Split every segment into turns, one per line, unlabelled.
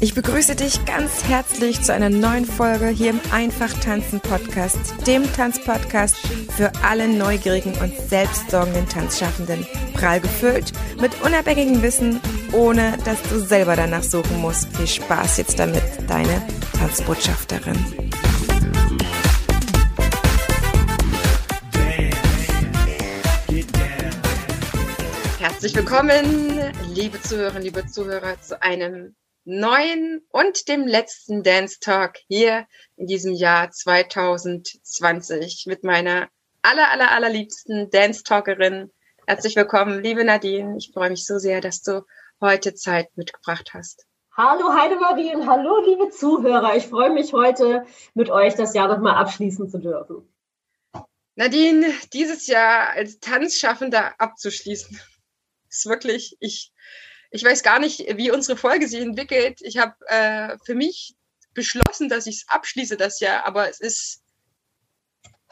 Ich begrüße dich ganz herzlich zu einer neuen Folge hier im Einfach Tanzen Podcast, dem Tanzpodcast für alle neugierigen und selbstsorgenden Tanzschaffenden. Prall gefüllt mit unabhängigem Wissen, ohne dass du selber danach suchen musst. Viel Spaß jetzt damit, deine Tanzbotschafterin. Herzlich willkommen, liebe Zuhörerinnen, liebe Zuhörer, zu einem neuen und dem letzten Dance Talk hier in diesem Jahr 2020 mit meiner aller, aller, allerliebsten Dance Talkerin. Herzlich willkommen, liebe Nadine. Ich freue mich so sehr, dass du heute Zeit mitgebracht hast.
Hallo Heidemarie und hallo liebe Zuhörer. Ich freue mich heute mit euch das Jahr nochmal abschließen zu dürfen.
Nadine, dieses Jahr als Tanzschaffender abzuschließen, ist wirklich, ich ich weiß gar nicht, wie unsere Folge sich entwickelt. Ich habe äh, für mich beschlossen, dass ich es abschließe das Jahr, aber es ist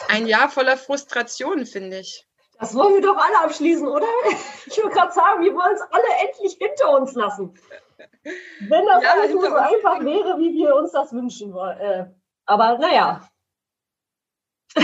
ein Jahr voller Frustration, finde ich.
Das wollen wir doch alle abschließen, oder? Ich würde gerade sagen, wir wollen es alle endlich hinter uns lassen. Wenn das ja, alles nur so einfach wäre, wie wir uns das wünschen wollen. Äh, aber naja.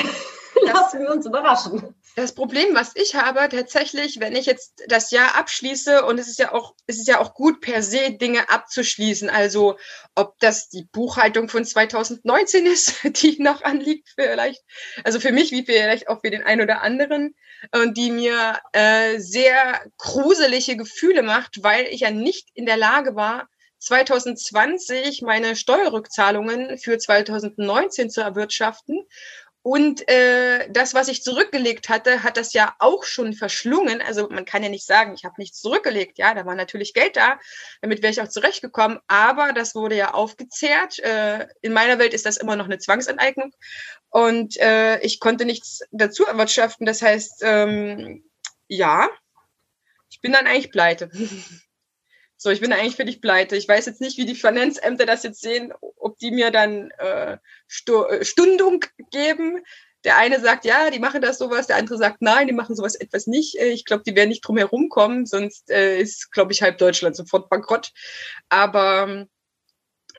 Lassen wir uns überraschen.
Das Problem, was ich habe, tatsächlich, wenn ich jetzt das Jahr abschließe, und es ist ja auch, es ist ja auch gut per se, Dinge abzuschließen. Also, ob das die Buchhaltung von 2019 ist, die noch anliegt, vielleicht. Also für mich, wie vielleicht auch für den einen oder anderen, und die mir äh, sehr gruselige Gefühle macht, weil ich ja nicht in der Lage war, 2020 meine Steuerrückzahlungen für 2019 zu erwirtschaften und äh, das, was ich zurückgelegt hatte, hat das ja auch schon verschlungen. Also man kann ja nicht sagen, ich habe nichts zurückgelegt. Ja, da war natürlich Geld da, damit wäre ich auch zurechtgekommen. Aber das wurde ja aufgezehrt. Äh, in meiner Welt ist das immer noch eine Zwangsenteignung. Und äh, ich konnte nichts dazu erwirtschaften. Das heißt, ähm, ja, ich bin dann eigentlich pleite. So, ich bin eigentlich völlig pleite. Ich weiß jetzt nicht, wie die Finanzämter das jetzt sehen, ob die mir dann äh, äh, Stundung geben. Der eine sagt, ja, die machen das sowas, der andere sagt, nein, die machen sowas etwas nicht. Äh, ich glaube, die werden nicht drum herum kommen, sonst äh, ist, glaube ich, halb Deutschland sofort bankrott. Aber ähm,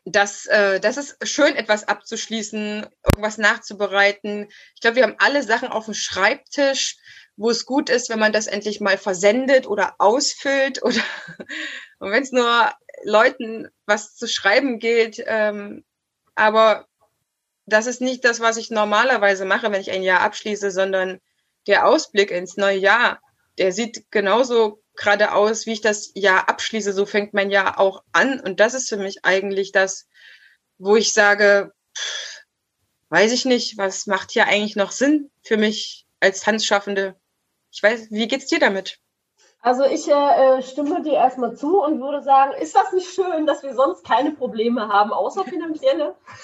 das, äh, das ist schön, etwas abzuschließen, irgendwas nachzubereiten. Ich glaube, wir haben alle Sachen auf dem Schreibtisch, wo es gut ist, wenn man das endlich mal versendet oder ausfüllt oder und wenn es nur Leuten was zu schreiben gilt, ähm, aber das ist nicht das, was ich normalerweise mache, wenn ich ein Jahr abschließe, sondern der Ausblick ins neue Jahr, der sieht genauso gerade aus, wie ich das Jahr abschließe. So fängt mein Jahr auch an. Und das ist für mich eigentlich das, wo ich sage, pff, weiß ich nicht, was macht hier eigentlich noch Sinn für mich als Tanzschaffende? Ich weiß, wie geht's dir damit?
Also ich äh, stimme dir erstmal zu und würde sagen, ist das nicht schön, dass wir sonst keine Probleme haben, außer finanzielle?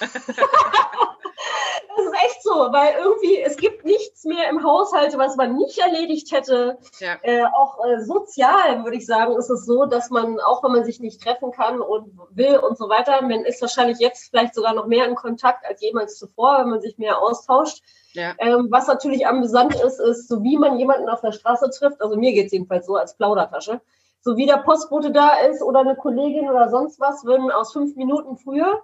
das ist echt so, weil irgendwie es gibt nichts mehr im Haushalt, was man nicht erledigt hätte. Ja. Äh, auch äh, sozial würde ich sagen, ist es so, dass man, auch wenn man sich nicht treffen kann und will und so weiter, man ist wahrscheinlich jetzt vielleicht sogar noch mehr in Kontakt als jemals zuvor, wenn man sich mehr austauscht. Ja. Ähm, was natürlich amüsant ist, ist, so wie man jemanden auf der Straße trifft, also mir geht es jedenfalls so als Plaudertasche, so wie der Postbote da ist oder eine Kollegin oder sonst was, würden aus fünf Minuten früher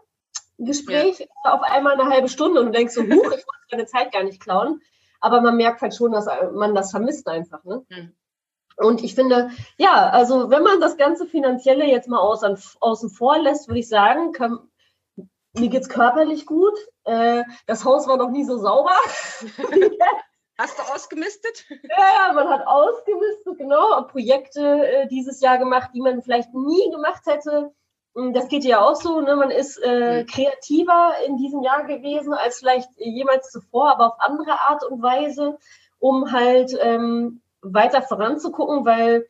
Gespräch ja. auf einmal eine halbe Stunde und du denkst so, huch, ich wollte deine Zeit gar nicht klauen. Aber man merkt halt schon, dass man das vermisst einfach. Ne? Mhm. Und ich finde, ja, also wenn man das ganze Finanzielle jetzt mal außen, außen vor lässt, würde ich sagen, kann, mir geht's körperlich gut. Äh, das Haus war noch nie so sauber.
Hast du ausgemistet?
Ja, man hat ausgemistet, genau. Projekte äh, dieses Jahr gemacht, die man vielleicht nie gemacht hätte. Das geht ja auch so. Ne? Man ist äh, mhm. kreativer in diesem Jahr gewesen als vielleicht jemals zuvor, aber auf andere Art und Weise, um halt ähm, weiter voranzugucken, weil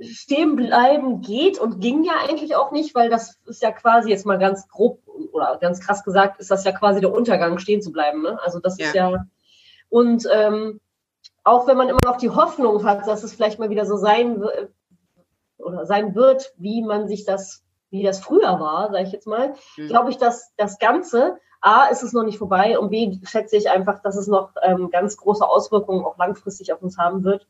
stehen bleiben geht und ging ja eigentlich auch nicht, weil das ist ja quasi jetzt mal ganz grob oder ganz krass gesagt, ist das ja quasi der Untergang, stehen zu bleiben. Ne? Also das ja. ist ja und ähm, auch wenn man immer noch die Hoffnung hat, dass es vielleicht mal wieder so sein wird oder sein wird, wie man sich das, wie das früher war, sage ich jetzt mal, mhm. glaube ich, dass das Ganze A, ist es noch nicht vorbei und B, schätze ich einfach, dass es noch ähm, ganz große Auswirkungen auch langfristig auf uns haben wird.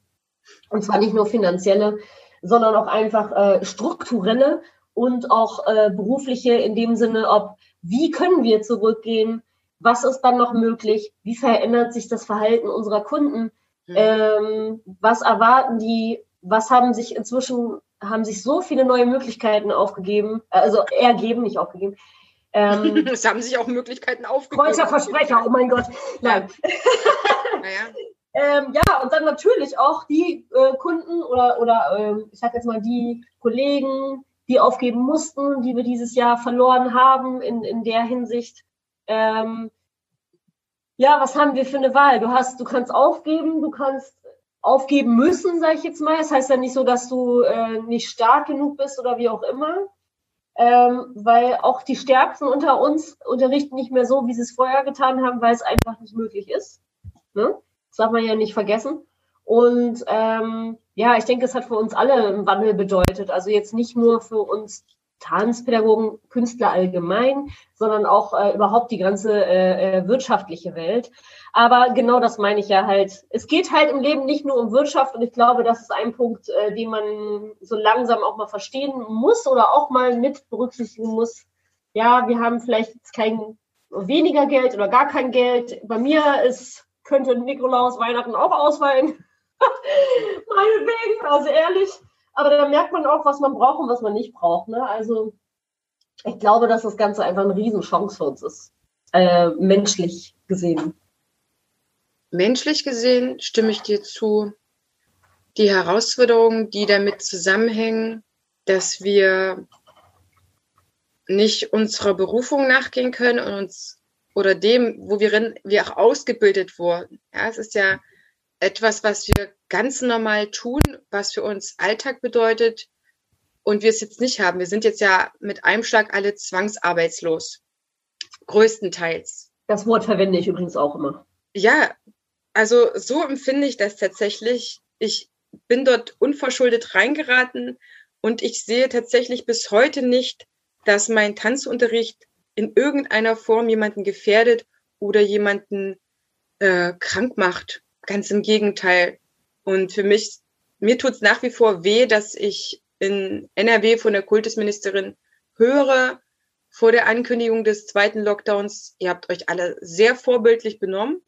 Und zwar nicht nur finanzielle, sondern auch einfach äh, strukturelle und auch äh, berufliche in dem Sinne, ob wie können wir zurückgehen, was ist dann noch möglich, wie verändert sich das Verhalten unserer Kunden, mhm. ähm, was erwarten die, was haben sich inzwischen, haben sich so viele neue Möglichkeiten aufgegeben, also ergeben, nicht aufgegeben.
Ähm, es haben sich auch Möglichkeiten aufgegeben.
Versprecher, oh mein Gott. Nein. naja. Ähm, ja, und dann natürlich auch die äh, Kunden oder, oder äh, ich sag jetzt mal die Kollegen, die aufgeben mussten, die wir dieses Jahr verloren haben in, in der Hinsicht. Ähm, ja, was haben wir für eine Wahl? Du hast, du kannst aufgeben, du kannst aufgeben müssen, sage ich jetzt mal. Das heißt ja nicht so, dass du äh, nicht stark genug bist oder wie auch immer. Ähm, weil auch die Stärksten unter uns unterrichten nicht mehr so, wie sie es vorher getan haben, weil es einfach nicht möglich ist. Ne? Das darf man ja nicht vergessen. Und ähm, ja, ich denke, es hat für uns alle einen Wandel bedeutet. Also jetzt nicht nur für uns Tanzpädagogen, Künstler allgemein, sondern auch äh, überhaupt die ganze äh, äh, wirtschaftliche Welt. Aber genau das meine ich ja halt. Es geht halt im Leben nicht nur um Wirtschaft und ich glaube, das ist ein Punkt, äh, den man so langsam auch mal verstehen muss oder auch mal mit berücksichtigen muss. Ja, wir haben vielleicht kein weniger Geld oder gar kein Geld. Bei mir ist, könnte Nikolaus Weihnachten auch ausfallen. Meinetwegen, also ehrlich. Aber da merkt man auch, was man braucht und was man nicht braucht. Ne? Also ich glaube, dass das Ganze einfach eine Riesenchance für uns ist, äh, menschlich gesehen.
Menschlich gesehen stimme ich dir zu. Die Herausforderungen, die damit zusammenhängen, dass wir nicht unserer Berufung nachgehen können und uns oder dem, wo wir, wir auch ausgebildet wurden. Ja, es ist ja etwas, was wir ganz normal tun, was für uns Alltag bedeutet und wir es jetzt nicht haben. Wir sind jetzt ja mit einem Schlag alle zwangsarbeitslos. Größtenteils.
Das Wort verwende ich übrigens auch immer.
Ja, also so empfinde ich das tatsächlich. Ich bin dort unverschuldet reingeraten und ich sehe tatsächlich bis heute nicht, dass mein Tanzunterricht in irgendeiner Form jemanden gefährdet oder jemanden äh, krank macht. Ganz im Gegenteil. Und für mich, mir tut es nach wie vor weh, dass ich in NRW von der Kultusministerin höre, vor der Ankündigung des zweiten Lockdowns, ihr habt euch alle sehr vorbildlich benommen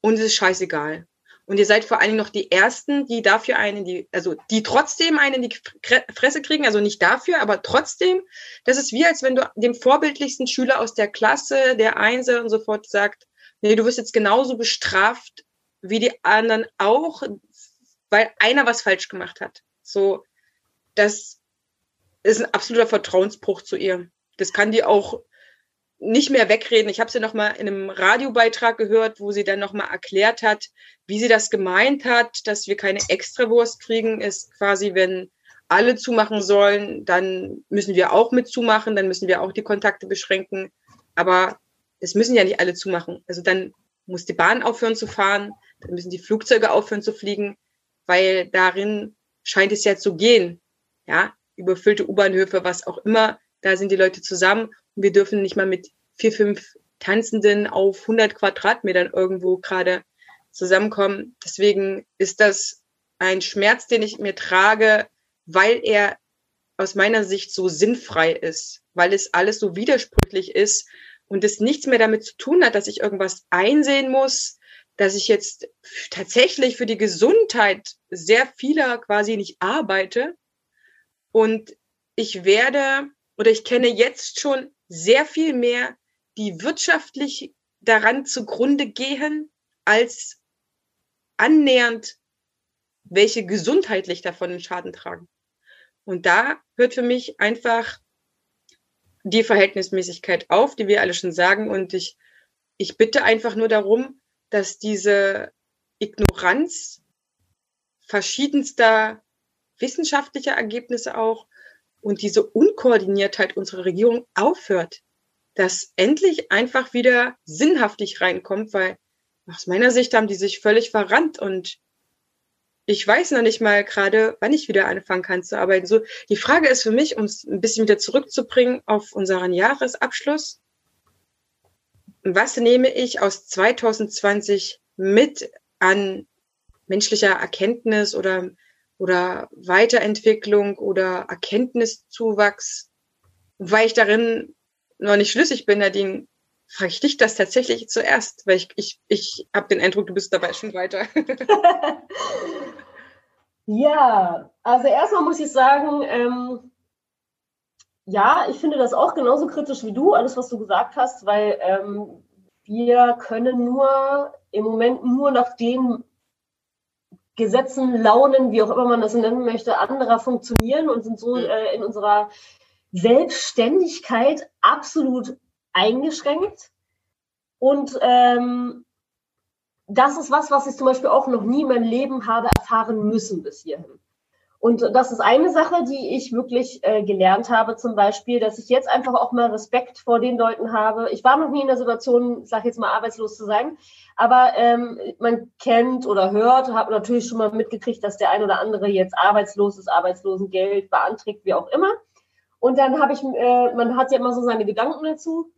und es ist scheißegal. Und ihr seid vor allen Dingen noch die Ersten, die dafür einen, die, also die trotzdem einen in die Fresse kriegen, also nicht dafür, aber trotzdem, das ist wie, als wenn du dem vorbildlichsten Schüler aus der Klasse, der Einser und so fort sagt, nee, du wirst jetzt genauso bestraft wie die anderen auch, weil einer was falsch gemacht hat. So, das ist ein absoluter Vertrauensbruch zu ihr. Das kann die auch nicht mehr wegreden. Ich habe sie noch mal in einem Radiobeitrag gehört, wo sie dann noch mal erklärt hat, wie sie das gemeint hat, dass wir keine Extrawurst kriegen, ist quasi, wenn alle zumachen sollen, dann müssen wir auch mit zumachen, dann müssen wir auch die Kontakte beschränken. Aber es müssen ja nicht alle zumachen. Also dann muss die Bahn aufhören zu fahren, dann müssen die Flugzeuge aufhören zu fliegen, weil darin scheint es ja zu gehen. Ja, überfüllte U-Bahnhöfe, was auch immer, da sind die Leute zusammen und wir dürfen nicht mal mit vier, fünf Tanzenden auf 100 Quadratmetern irgendwo gerade zusammenkommen. Deswegen ist das ein Schmerz, den ich mir trage, weil er aus meiner Sicht so sinnfrei ist, weil es alles so widersprüchlich ist und es nichts mehr damit zu tun hat, dass ich irgendwas einsehen muss, dass ich jetzt tatsächlich für die Gesundheit sehr vieler quasi nicht arbeite. Und ich werde oder ich kenne jetzt schon sehr viel mehr, die wirtschaftlich daran zugrunde gehen, als annähernd welche gesundheitlich davon den Schaden tragen. Und da hört für mich einfach die Verhältnismäßigkeit auf, die wir alle schon sagen. Und ich, ich bitte einfach nur darum, dass diese Ignoranz verschiedenster wissenschaftlicher Ergebnisse auch und diese Unkoordiniertheit unserer Regierung aufhört, dass endlich einfach wieder sinnhaftig reinkommt, weil aus meiner Sicht haben die sich völlig verrannt und ich weiß noch nicht mal gerade, wann ich wieder anfangen kann zu arbeiten. So, die Frage ist für mich, um es ein bisschen wieder zurückzubringen auf unseren Jahresabschluss was nehme ich aus 2020 mit an menschlicher Erkenntnis oder oder Weiterentwicklung oder Erkenntniszuwachs. Weil ich darin noch nicht schlüssig bin, Nadine, frage ich dich das tatsächlich zuerst, weil ich, ich, ich habe den Eindruck, du bist dabei schon weiter.
ja, also erstmal muss ich sagen, ähm, ja, ich finde das auch genauso kritisch wie du, alles, was du gesagt hast, weil ähm, wir können nur im Moment nur nach den Gesetzen, Launen, wie auch immer man das nennen möchte, anderer funktionieren und sind so äh, in unserer Selbstständigkeit absolut eingeschränkt. Und ähm, das ist was, was ich zum Beispiel auch noch nie in meinem Leben habe erfahren müssen bis hierhin. Und das ist eine Sache, die ich wirklich äh, gelernt habe, zum Beispiel, dass ich jetzt einfach auch mal Respekt vor den Leuten habe. Ich war noch nie in der Situation, sag jetzt mal, arbeitslos zu sein, aber ähm, man kennt oder hört, habe natürlich schon mal mitgekriegt, dass der ein oder andere jetzt arbeitslos ist, Arbeitslosengeld beantragt, wie auch immer. Und dann habe ich, äh, man hat ja immer so seine Gedanken dazu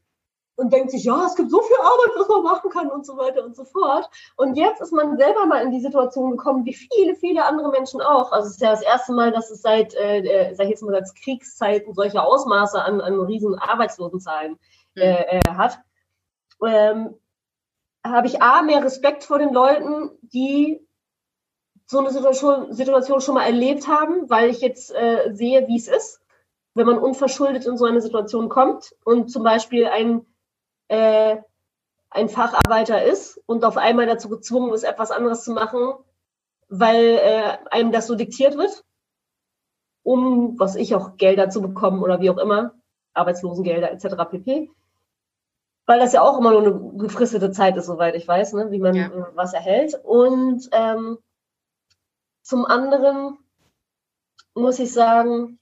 und denkt sich, ja, es gibt so viel Arbeit, was man machen kann und so weiter und so fort. Und jetzt ist man selber mal in die Situation gekommen, wie viele, viele andere Menschen auch. Also es ist ja das erste Mal, dass es seit, äh, äh sag ich jetzt mal, als Kriegszeiten solche Ausmaße an, an riesen Arbeitslosenzahlen mhm. äh, äh, hat. Ähm, habe ich A, mehr Respekt vor den Leuten, die so eine Situation, Situation schon mal erlebt haben, weil ich jetzt äh, sehe, wie es ist wenn man unverschuldet in so eine Situation kommt und zum Beispiel ein, äh, ein Facharbeiter ist und auf einmal dazu gezwungen ist, etwas anderes zu machen, weil äh, einem das so diktiert wird, um, was ich auch, Gelder zu bekommen oder wie auch immer, Arbeitslosengelder etc. pp. Weil das ja auch immer nur eine gefristete Zeit ist, soweit ich weiß, ne, wie man ja. Äh, was erhält. Und ähm, zum anderen muss ich sagen,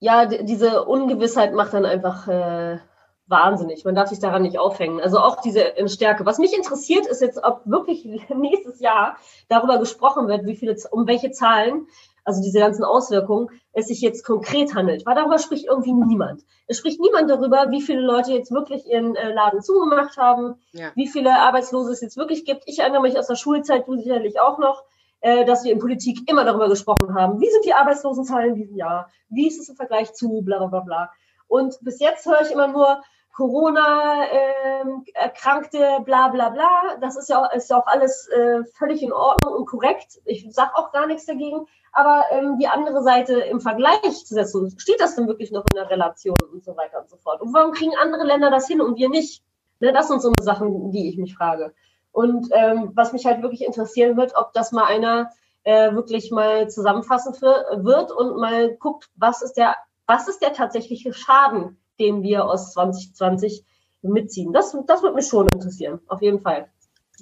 ja, diese Ungewissheit macht dann einfach äh, wahnsinnig. Man darf sich daran nicht aufhängen. Also auch diese Stärke. Was mich interessiert, ist jetzt, ob wirklich nächstes Jahr darüber gesprochen wird, wie viele, um welche Zahlen, also diese ganzen Auswirkungen, es sich jetzt konkret handelt. Weil darüber spricht irgendwie niemand. Es spricht niemand darüber, wie viele Leute jetzt wirklich ihren äh, Laden zugemacht haben, ja. wie viele Arbeitslose es jetzt wirklich gibt. Ich erinnere mich aus der Schulzeit, du sicherlich auch noch äh, dass wir in Politik immer darüber gesprochen haben, wie sind die Arbeitslosenzahlen in diesem Jahr, wie ist es im Vergleich zu, bla bla bla. Und bis jetzt höre ich immer nur Corona, ähm, Erkrankte, bla bla bla. Das ist ja auch, ist ja auch alles äh, völlig in Ordnung und korrekt. Ich sage auch gar nichts dagegen. Aber ähm, die andere Seite im Vergleich zu setzen, steht das denn wirklich noch in der Relation und so weiter und so fort? Und warum kriegen andere Länder das hin und wir nicht? Ne, das sind so Sachen, die ich mich frage. Und ähm, was mich halt wirklich interessieren wird, ob das mal einer äh, wirklich mal zusammenfassen für, wird und mal guckt, was ist der, was ist der tatsächliche Schaden, den wir aus 2020 mitziehen. Das, das wird mich schon interessieren, auf jeden Fall.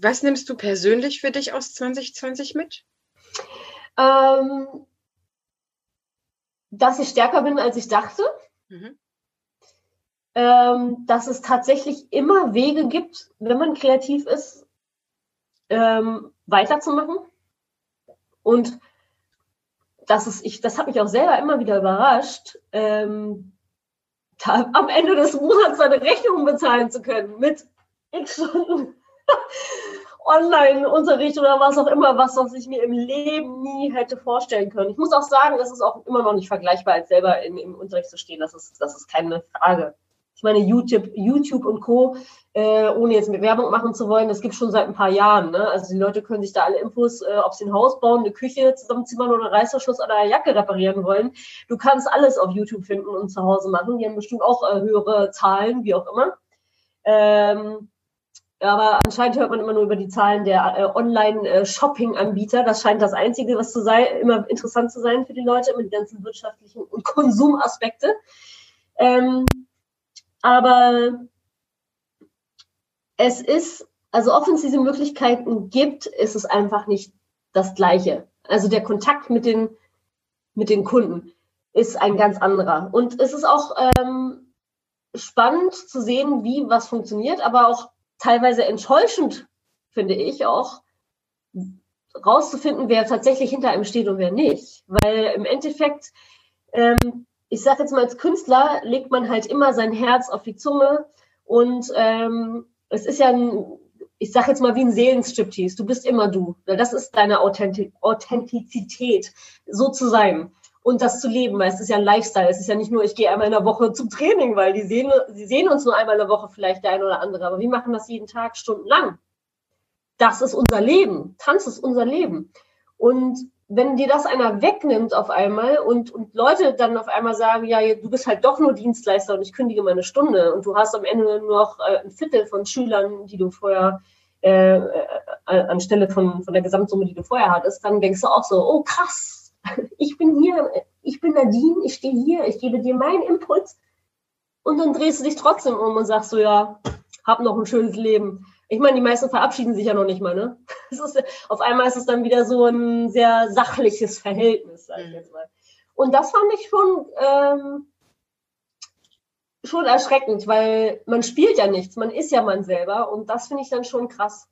Was nimmst du persönlich für dich aus 2020 mit?
Ähm, dass ich stärker bin, als ich dachte. Mhm. Ähm, dass es tatsächlich immer Wege gibt, wenn man kreativ ist, ähm, weiterzumachen. Und das ist, ich, das hat mich auch selber immer wieder überrascht, ähm, am Ende des Monats seine Rechnung bezahlen zu können mit x Stunden Online-Unterricht oder was auch immer, was, was ich mir im Leben nie hätte vorstellen können. Ich muss auch sagen, das ist auch immer noch nicht vergleichbar, als selber in, im Unterricht zu stehen. Das ist, das ist keine Frage. Ich meine, YouTube, YouTube und Co., äh, ohne jetzt mit Werbung machen zu wollen, das gibt schon seit ein paar Jahren. Ne? Also die Leute können sich da alle Infos, äh, ob sie ein Haus bauen, eine Küche zusammenzimmern oder Reißverschluss an einer Jacke reparieren wollen. Du kannst alles auf YouTube finden und zu Hause machen. Die haben bestimmt auch äh, höhere Zahlen, wie auch immer. Ähm, aber anscheinend hört man immer nur über die Zahlen der äh, Online-Shopping-Anbieter. Das scheint das Einzige, was zu sein, immer interessant zu sein für die Leute mit den ganzen wirtschaftlichen und Konsumaspekte. Ähm, aber es ist, also auch wenn es diese Möglichkeiten gibt, ist es einfach nicht das Gleiche. Also der Kontakt mit den, mit den Kunden ist ein ganz anderer. Und es ist auch ähm, spannend zu sehen, wie was funktioniert, aber auch teilweise enttäuschend, finde ich auch, rauszufinden, wer tatsächlich hinter einem steht und wer nicht. Weil im Endeffekt ähm, ich sage jetzt mal, als Künstler legt man halt immer sein Herz auf die Zunge und ähm, es ist ja ein ich sage jetzt mal wie ein Seelenstriptease, du bist immer du. Das ist deine Authentizität, so zu sein und das zu leben, weil es ist ja ein Lifestyle. Es ist ja nicht nur, ich gehe einmal in der Woche zum Training, weil die sehen, sie sehen uns nur einmal in der Woche vielleicht der eine oder andere, aber wir machen das jeden Tag stundenlang. Das ist unser Leben. Tanz ist unser Leben. Und wenn dir das einer wegnimmt auf einmal und, und Leute dann auf einmal sagen, ja, du bist halt doch nur Dienstleister und ich kündige meine Stunde und du hast am Ende nur noch äh, ein Viertel von Schülern, die du vorher äh, äh, anstelle von, von der Gesamtsumme, die du vorher hattest, dann denkst du auch so, oh krass, ich bin hier, ich bin Nadine, ich stehe hier, ich gebe dir meinen Impuls. Und dann drehst du dich trotzdem um und sagst so, ja, hab noch ein schönes Leben. Ich meine, die meisten verabschieden sich ja noch nicht mal, ne? Ist, auf einmal ist es dann wieder so ein sehr sachliches Verhältnis, sag ich mhm. jetzt mal. Und das fand ich schon, ähm, schon erschreckend, weil man spielt ja nichts, man ist ja man selber und das finde ich dann schon krass.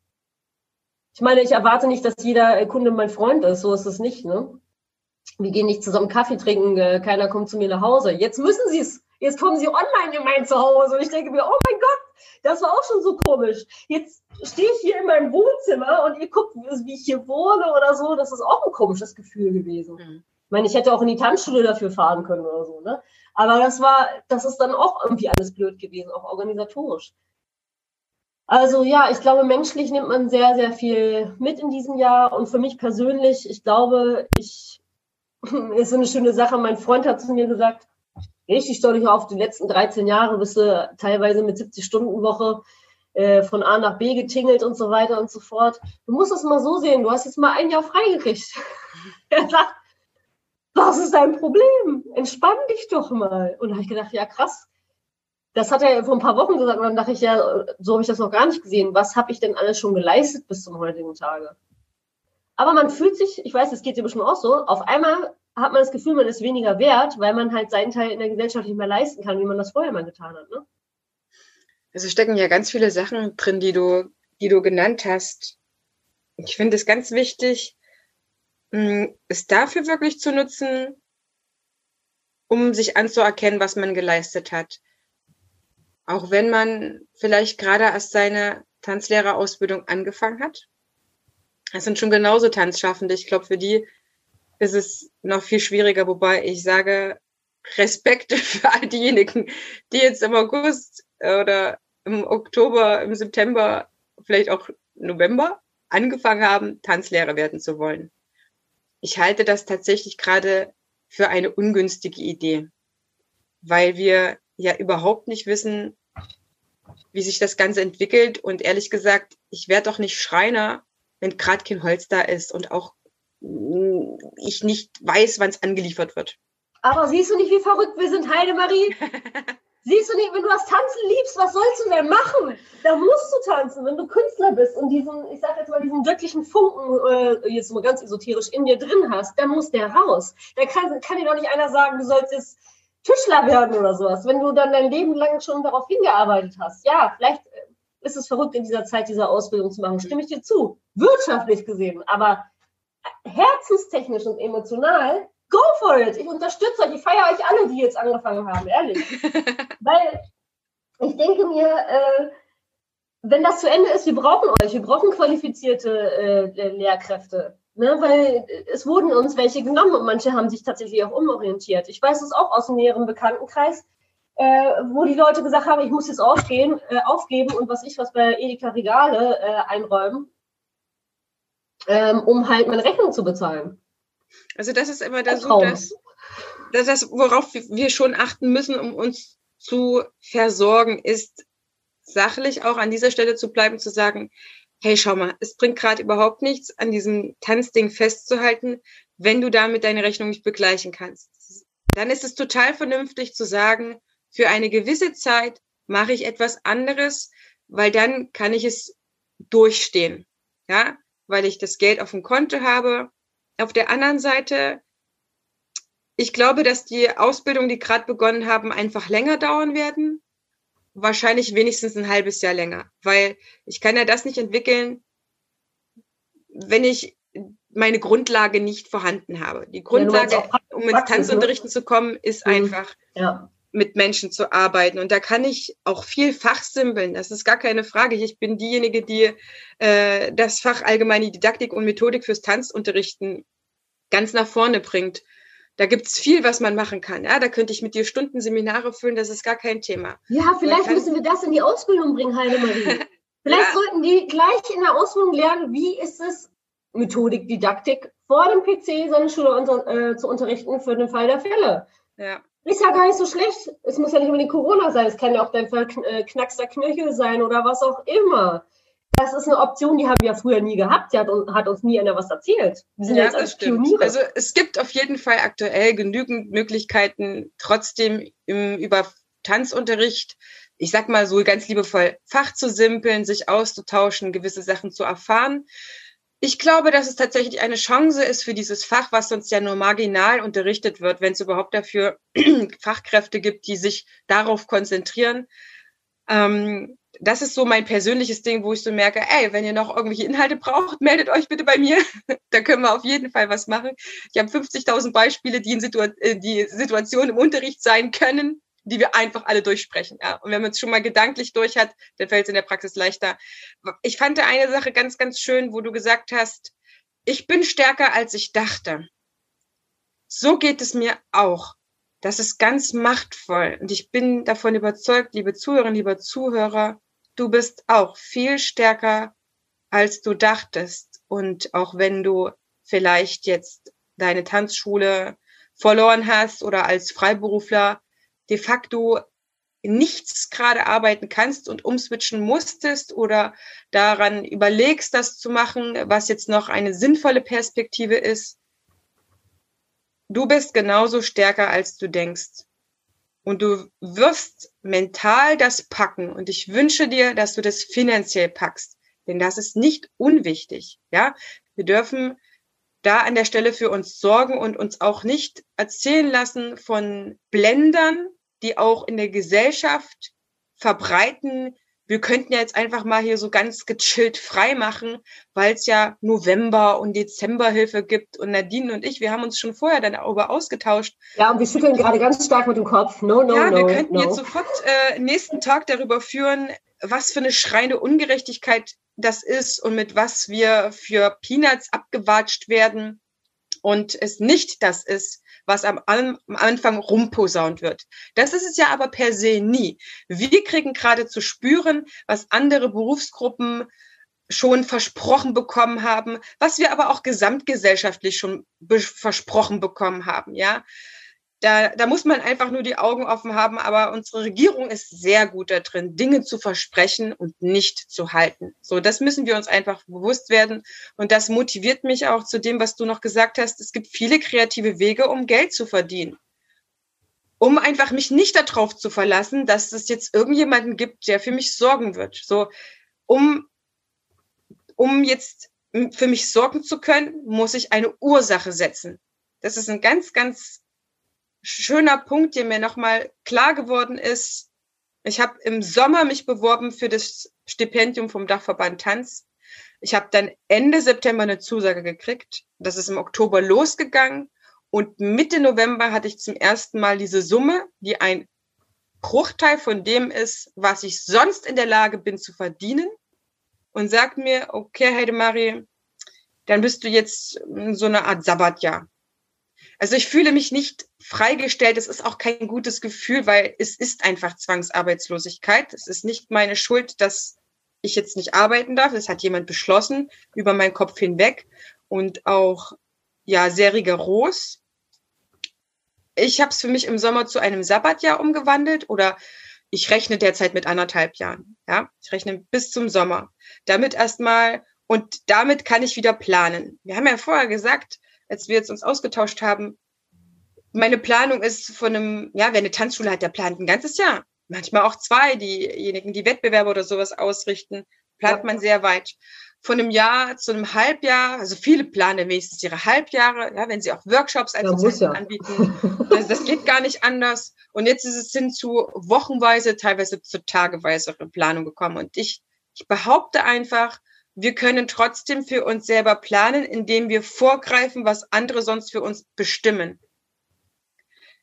Ich meine, ich erwarte nicht, dass jeder Kunde mein Freund ist, so ist es nicht, ne? wir gehen nicht zusammen Kaffee trinken, äh, keiner kommt zu mir nach Hause. Jetzt müssen sie es. Jetzt kommen sie online in mein Zuhause. Und ich denke mir, oh mein Gott, das war auch schon so komisch. Jetzt stehe ich hier in meinem Wohnzimmer und ihr guckt, wie ich hier wohne oder so. Das ist auch ein komisches Gefühl gewesen. Mhm. Ich meine, ich hätte auch in die Tanzschule dafür fahren können oder so, ne? Aber das war, das ist dann auch irgendwie alles blöd gewesen, auch organisatorisch. Also ja, ich glaube, menschlich nimmt man sehr, sehr viel mit in diesem Jahr. Und für mich persönlich, ich glaube, ich ist so eine schöne Sache. Mein Freund hat zu mir gesagt, richtig stolz auf die letzten 13 Jahre bist du teilweise mit 70 Stunden Woche äh, von A nach B getingelt und so weiter und so fort. Du musst es mal so sehen, du hast jetzt mal ein Jahr freigekriegt. er sagt, was ist dein Problem? Entspann dich doch mal. Und da habe ich gedacht, ja krass. Das hat er vor ein paar Wochen gesagt und dann dachte ich, ja, so habe ich das noch gar nicht gesehen. Was habe ich denn alles schon geleistet bis zum heutigen Tage? Aber man fühlt sich, ich weiß, es geht dir bestimmt auch so, auf einmal hat man das Gefühl, man ist weniger wert, weil man halt seinen Teil in der Gesellschaft nicht mehr leisten kann, wie man das vorher mal getan hat. Ne?
Also stecken ja ganz viele Sachen drin, die du, die du genannt hast. Ich finde es ganz wichtig, hm, es dafür wirklich zu nutzen, um sich anzuerkennen, was man geleistet hat. Auch wenn man vielleicht gerade erst seine Tanzlehrerausbildung angefangen hat das sind schon genauso Tanzschaffende. Ich glaube, für die ist es noch viel schwieriger, wobei ich sage, Respekt für all diejenigen, die jetzt im August oder im Oktober, im September, vielleicht auch November angefangen haben, Tanzlehrer werden zu wollen. Ich halte das tatsächlich gerade für eine ungünstige Idee, weil wir ja überhaupt nicht wissen, wie sich das Ganze entwickelt. Und ehrlich gesagt, ich werde doch nicht Schreiner wenn gerade kein Holz da ist und auch ich nicht weiß, wann es angeliefert wird.
Aber siehst du nicht, wie verrückt wir sind, Heidemarie? siehst du nicht, wenn du das Tanzen liebst, was sollst du denn machen? Da musst du tanzen, wenn du Künstler bist und diesen, ich sag jetzt mal, diesen göttlichen Funken, äh, jetzt mal ganz esoterisch, in dir drin hast, dann muss der raus. Da kann, kann dir doch nicht einer sagen, du sollst jetzt Tischler werden oder sowas, wenn du dann dein Leben lang schon darauf hingearbeitet hast. Ja, vielleicht ist es verrückt, in dieser Zeit diese Ausbildung zu machen. Stimme ich dir zu. Wirtschaftlich gesehen. Aber herzenstechnisch und emotional, go for it. Ich unterstütze euch. Ich feiere euch alle, die jetzt angefangen haben, ehrlich. Weil ich denke mir, äh, wenn das zu Ende ist, wir brauchen euch. Wir brauchen qualifizierte äh, Lehrkräfte. Ne, weil es wurden uns welche genommen und manche haben sich tatsächlich auch umorientiert. Ich weiß es auch aus dem näheren Bekanntenkreis, äh, wo die Leute gesagt haben, ich muss jetzt aufgehen, äh, aufgeben und was ich was bei Edeka Regale äh, einräumen, ähm, um halt meine Rechnung zu bezahlen.
Also das ist immer das, so, das, das, das, worauf wir schon achten müssen, um uns zu versorgen, ist sachlich auch an dieser Stelle zu bleiben, zu sagen, hey, schau mal, es bringt gerade überhaupt nichts, an diesem Tanzding festzuhalten, wenn du damit deine Rechnung nicht begleichen kannst. Dann ist es total vernünftig zu sagen, für eine gewisse Zeit mache ich etwas anderes, weil dann kann ich es durchstehen. Ja, weil ich das Geld auf dem Konto habe. Auf der anderen Seite, ich glaube, dass die Ausbildungen, die gerade begonnen haben, einfach länger dauern werden. Wahrscheinlich wenigstens ein halbes Jahr länger, weil ich kann ja das nicht entwickeln, wenn ich meine Grundlage nicht vorhanden habe. Die Grundlage, ja, um ins ne? Tanzunterrichten zu kommen, ist mhm. einfach
ja
mit Menschen zu arbeiten. Und da kann ich auch viel fachsimpeln. Das ist gar keine Frage. Ich bin diejenige, die äh, das Fach Allgemeine Didaktik und Methodik fürs Tanzunterrichten ganz nach vorne bringt. Da gibt's viel, was man machen kann. Ja, da könnte ich mit dir Stunden Seminare füllen, das ist gar kein Thema.
Ja, vielleicht müssen wir das in die Ausbildung bringen, Heidemarie. Vielleicht ja. sollten die gleich in der Ausbildung lernen, wie ist es, Methodik, Didaktik vor dem PC seine Schüler unter, äh, zu unterrichten für den Fall der Fälle. Ja. Ist ja gar nicht so schlecht. Es muss ja nicht unbedingt Corona sein. Es kann ja auch dein verknackster Knöchel sein oder was auch immer. Das ist eine Option, die haben wir ja früher nie gehabt. Die hat, hat uns nie einer was erzählt. Wir
sind ja, jetzt als Pioniere. Also es gibt auf jeden Fall aktuell genügend Möglichkeiten, trotzdem im, über Tanzunterricht, ich sag mal so ganz liebevoll, Fach zu simpeln, sich auszutauschen, gewisse Sachen zu erfahren. Ich glaube, dass es tatsächlich eine Chance ist für dieses Fach, was sonst ja nur marginal unterrichtet wird, wenn es überhaupt dafür Fachkräfte gibt, die sich darauf konzentrieren. Ähm, das ist so mein persönliches Ding, wo ich so merke, ey, wenn ihr noch irgendwelche Inhalte braucht, meldet euch bitte bei mir. da können wir auf jeden Fall was machen. Ich habe 50.000 Beispiele, die in Situa äh, die Situationen im Unterricht sein können, die wir einfach alle durchsprechen. Ja. Und wenn man es schon mal gedanklich durch hat, dann fällt es in der Praxis leichter. Ich fand eine Sache ganz, ganz schön, wo du gesagt hast, ich bin stärker, als ich dachte. So geht es mir auch. Das ist ganz machtvoll. Und ich bin davon überzeugt, liebe Zuhörerinnen, lieber Zuhörer, du bist auch viel stärker, als du dachtest. Und auch wenn du vielleicht jetzt deine Tanzschule verloren hast oder als Freiberufler de facto nichts gerade arbeiten kannst und umswitchen musstest oder daran überlegst, das zu machen, was jetzt noch eine sinnvolle Perspektive ist, du bist genauso stärker, als du denkst. Und du wirst mental das packen. Und ich wünsche dir, dass du das finanziell packst. Denn das ist nicht unwichtig. Ja, wir dürfen da an der Stelle für uns sorgen und uns auch nicht erzählen lassen von Blendern, die auch in der Gesellschaft verbreiten, wir könnten ja jetzt einfach mal hier so ganz gechillt frei machen, weil es ja November- und Dezemberhilfe gibt. Und Nadine und ich, wir haben uns schon vorher dann darüber ausgetauscht.
Ja, und wir schütteln gerade ganz stark mit dem Kopf. No, no,
ja,
no.
Ja, wir könnten
no.
jetzt sofort äh, nächsten Tag darüber führen, was für eine schreiende Ungerechtigkeit das ist und mit was wir für Peanuts abgewatscht werden und es nicht das ist, was am, am Anfang rumposaunt wird. Das ist es ja aber per se nie. Wir kriegen gerade zu spüren, was andere Berufsgruppen schon versprochen bekommen haben, was wir aber auch gesamtgesellschaftlich schon versprochen bekommen haben, ja. Da, da muss man einfach nur die Augen offen haben, aber unsere Regierung ist sehr gut da drin, Dinge zu versprechen und nicht zu halten. So, das müssen wir uns einfach bewusst werden. Und das motiviert mich auch zu dem, was du noch gesagt hast. Es gibt viele kreative Wege, um Geld zu verdienen. Um einfach mich nicht darauf zu verlassen, dass es jetzt irgendjemanden gibt, der für mich sorgen wird. So, um, um jetzt für mich sorgen zu können, muss ich eine Ursache setzen. Das ist ein ganz, ganz schöner Punkt, der mir nochmal klar geworden ist. Ich habe im Sommer mich beworben für das Stipendium vom Dachverband Tanz. Ich habe dann Ende September eine Zusage gekriegt. Das ist im Oktober losgegangen. Und Mitte November hatte ich zum ersten Mal diese Summe, die ein Bruchteil von dem ist, was ich sonst in der Lage bin zu verdienen. Und sagt mir, okay, Heidemarie, dann bist du jetzt so eine Art Sabbatjahr. Also ich fühle mich nicht freigestellt. Es ist auch kein gutes Gefühl, weil es ist einfach Zwangsarbeitslosigkeit. Es ist nicht meine Schuld, dass ich jetzt nicht arbeiten darf. Das hat jemand beschlossen über meinen Kopf hinweg und auch ja sehr rigoros. Ich habe es für mich im Sommer zu einem Sabbatjahr umgewandelt oder ich rechne derzeit mit anderthalb Jahren. Ja, ich rechne bis zum Sommer. Damit erstmal und damit kann ich wieder planen. Wir haben ja vorher gesagt, als wir jetzt uns ausgetauscht haben, meine Planung ist von einem, ja, wer eine Tanzschule hat, der plant ein ganzes Jahr. Manchmal auch zwei, diejenigen, die Wettbewerbe oder sowas ausrichten, plant ja. man sehr weit. Von einem Jahr zu einem Halbjahr, also viele planen wenigstens ihre Halbjahre, ja, wenn sie auch Workshops als ja, anbieten. Das, das geht gar nicht anders. Und jetzt ist es hin zu wochenweise, teilweise zu tageweise Planung gekommen. Und ich, ich behaupte einfach, wir können trotzdem für uns selber planen, indem wir vorgreifen, was andere sonst für uns bestimmen.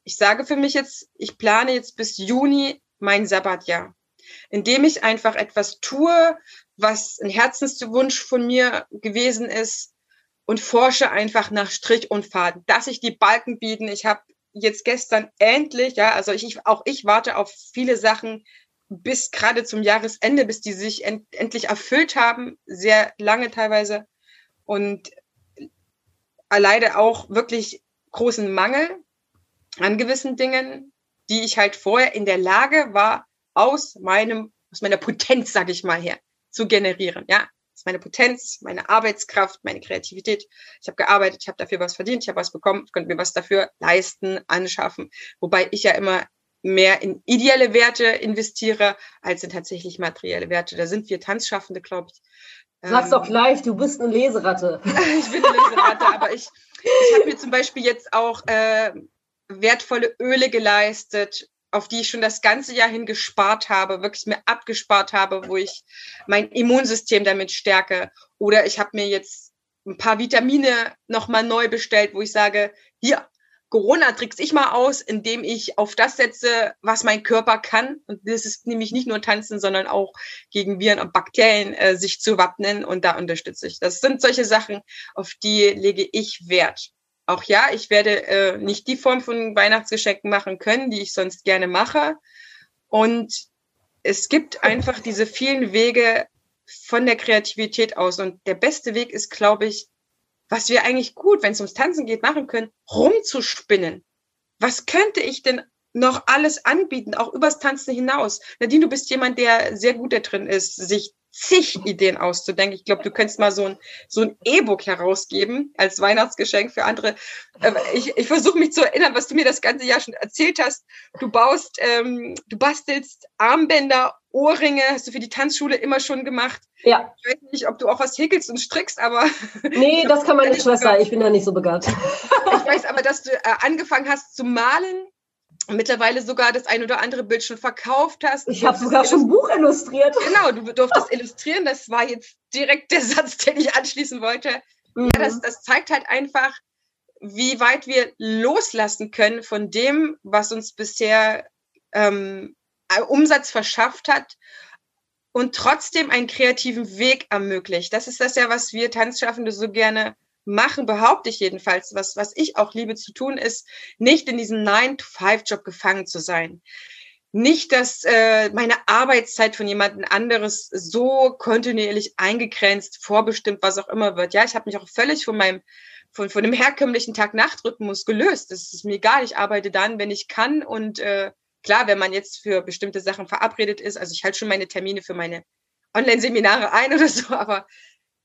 ich sage für mich jetzt, ich plane jetzt bis Juni mein Sabbatjahr, indem ich einfach etwas tue, was ein Herzenswunsch von mir gewesen ist und forsche einfach nach Strich und Faden, dass ich die Balken bieten. Ich habe jetzt gestern endlich, ja, also ich, auch ich warte auf viele Sachen bis gerade zum Jahresende, bis die sich end, endlich erfüllt haben, sehr lange teilweise und leider auch wirklich großen Mangel an gewissen Dingen, die ich halt vorher in der Lage war, aus meinem, aus meiner Potenz, sage ich mal her, zu generieren. Ja, das ist meine Potenz, meine Arbeitskraft, meine Kreativität. Ich habe gearbeitet, ich habe dafür was verdient, ich habe was bekommen, ich konnte mir was dafür leisten, anschaffen. Wobei ich ja immer mehr in ideelle Werte investiere, als in tatsächlich materielle Werte. Da sind wir Tanzschaffende, glaube ich.
Sag's ähm, doch gleich, du bist eine Leseratte.
ich bin eine Leseratte, aber ich, ich habe mir zum Beispiel jetzt auch äh, wertvolle Öle geleistet, auf die ich schon das ganze Jahr hin gespart habe, wirklich mir abgespart habe, wo ich mein Immunsystem damit stärke. Oder ich habe mir jetzt ein paar Vitamine nochmal neu bestellt, wo ich sage, hier, Corona trickse ich mal aus, indem ich auf das setze, was mein Körper kann. Und das ist nämlich nicht nur tanzen, sondern auch gegen Viren und Bakterien äh, sich zu wappnen. Und da unterstütze ich. Das sind solche Sachen, auf die lege ich Wert. Auch ja, ich werde äh, nicht die Form von Weihnachtsgeschenken machen können, die ich sonst gerne mache. Und es gibt einfach diese vielen Wege von der Kreativität aus. Und der beste Weg ist, glaube ich, was wir eigentlich gut, wenn es ums Tanzen geht, machen können, rumzuspinnen. Was könnte ich denn noch alles anbieten, auch übers Tanzen hinaus? Nadine, du bist jemand, der sehr gut da drin ist, sich zig Ideen auszudenken. Ich glaube, du könntest mal so ein so ein E-Book herausgeben als Weihnachtsgeschenk für andere. Ähm, ich ich versuche mich zu erinnern, was du mir das ganze Jahr schon erzählt hast. Du baust, ähm, du bastelst Armbänder, Ohrringe, hast du für die Tanzschule immer schon gemacht.
Ja.
Ich weiß nicht, ob du auch was häkelst und strickst, aber.
Nee, das kann meine Schwester. Ich bin da nicht so begabt.
Ich weiß aber, dass du äh, angefangen hast zu malen mittlerweile sogar das ein oder andere Bild schon verkauft hast.
Ich habe sogar schon ein Buch illustriert.
Genau, du durftest illustrieren. Das war jetzt direkt der Satz, den ich anschließen wollte. Mhm. Ja, das, das zeigt halt einfach, wie weit wir loslassen können von dem, was uns bisher ähm, Umsatz verschafft hat und trotzdem einen kreativen Weg ermöglicht. Das ist das ja, was wir Tanzschaffende so gerne machen, behaupte ich jedenfalls, was, was ich auch liebe zu tun, ist, nicht in diesem 9-to-5-Job gefangen zu sein. Nicht, dass äh, meine Arbeitszeit von jemandem anderes so kontinuierlich eingegrenzt, vorbestimmt, was auch immer wird. Ja, ich habe mich auch völlig von meinem von, von dem herkömmlichen Tag-Nacht-Rhythmus gelöst. Das ist mir egal. Ich arbeite dann, wenn ich kann. Und äh, klar, wenn man jetzt für bestimmte Sachen verabredet ist, also ich halte schon meine Termine für meine Online-Seminare ein oder so, aber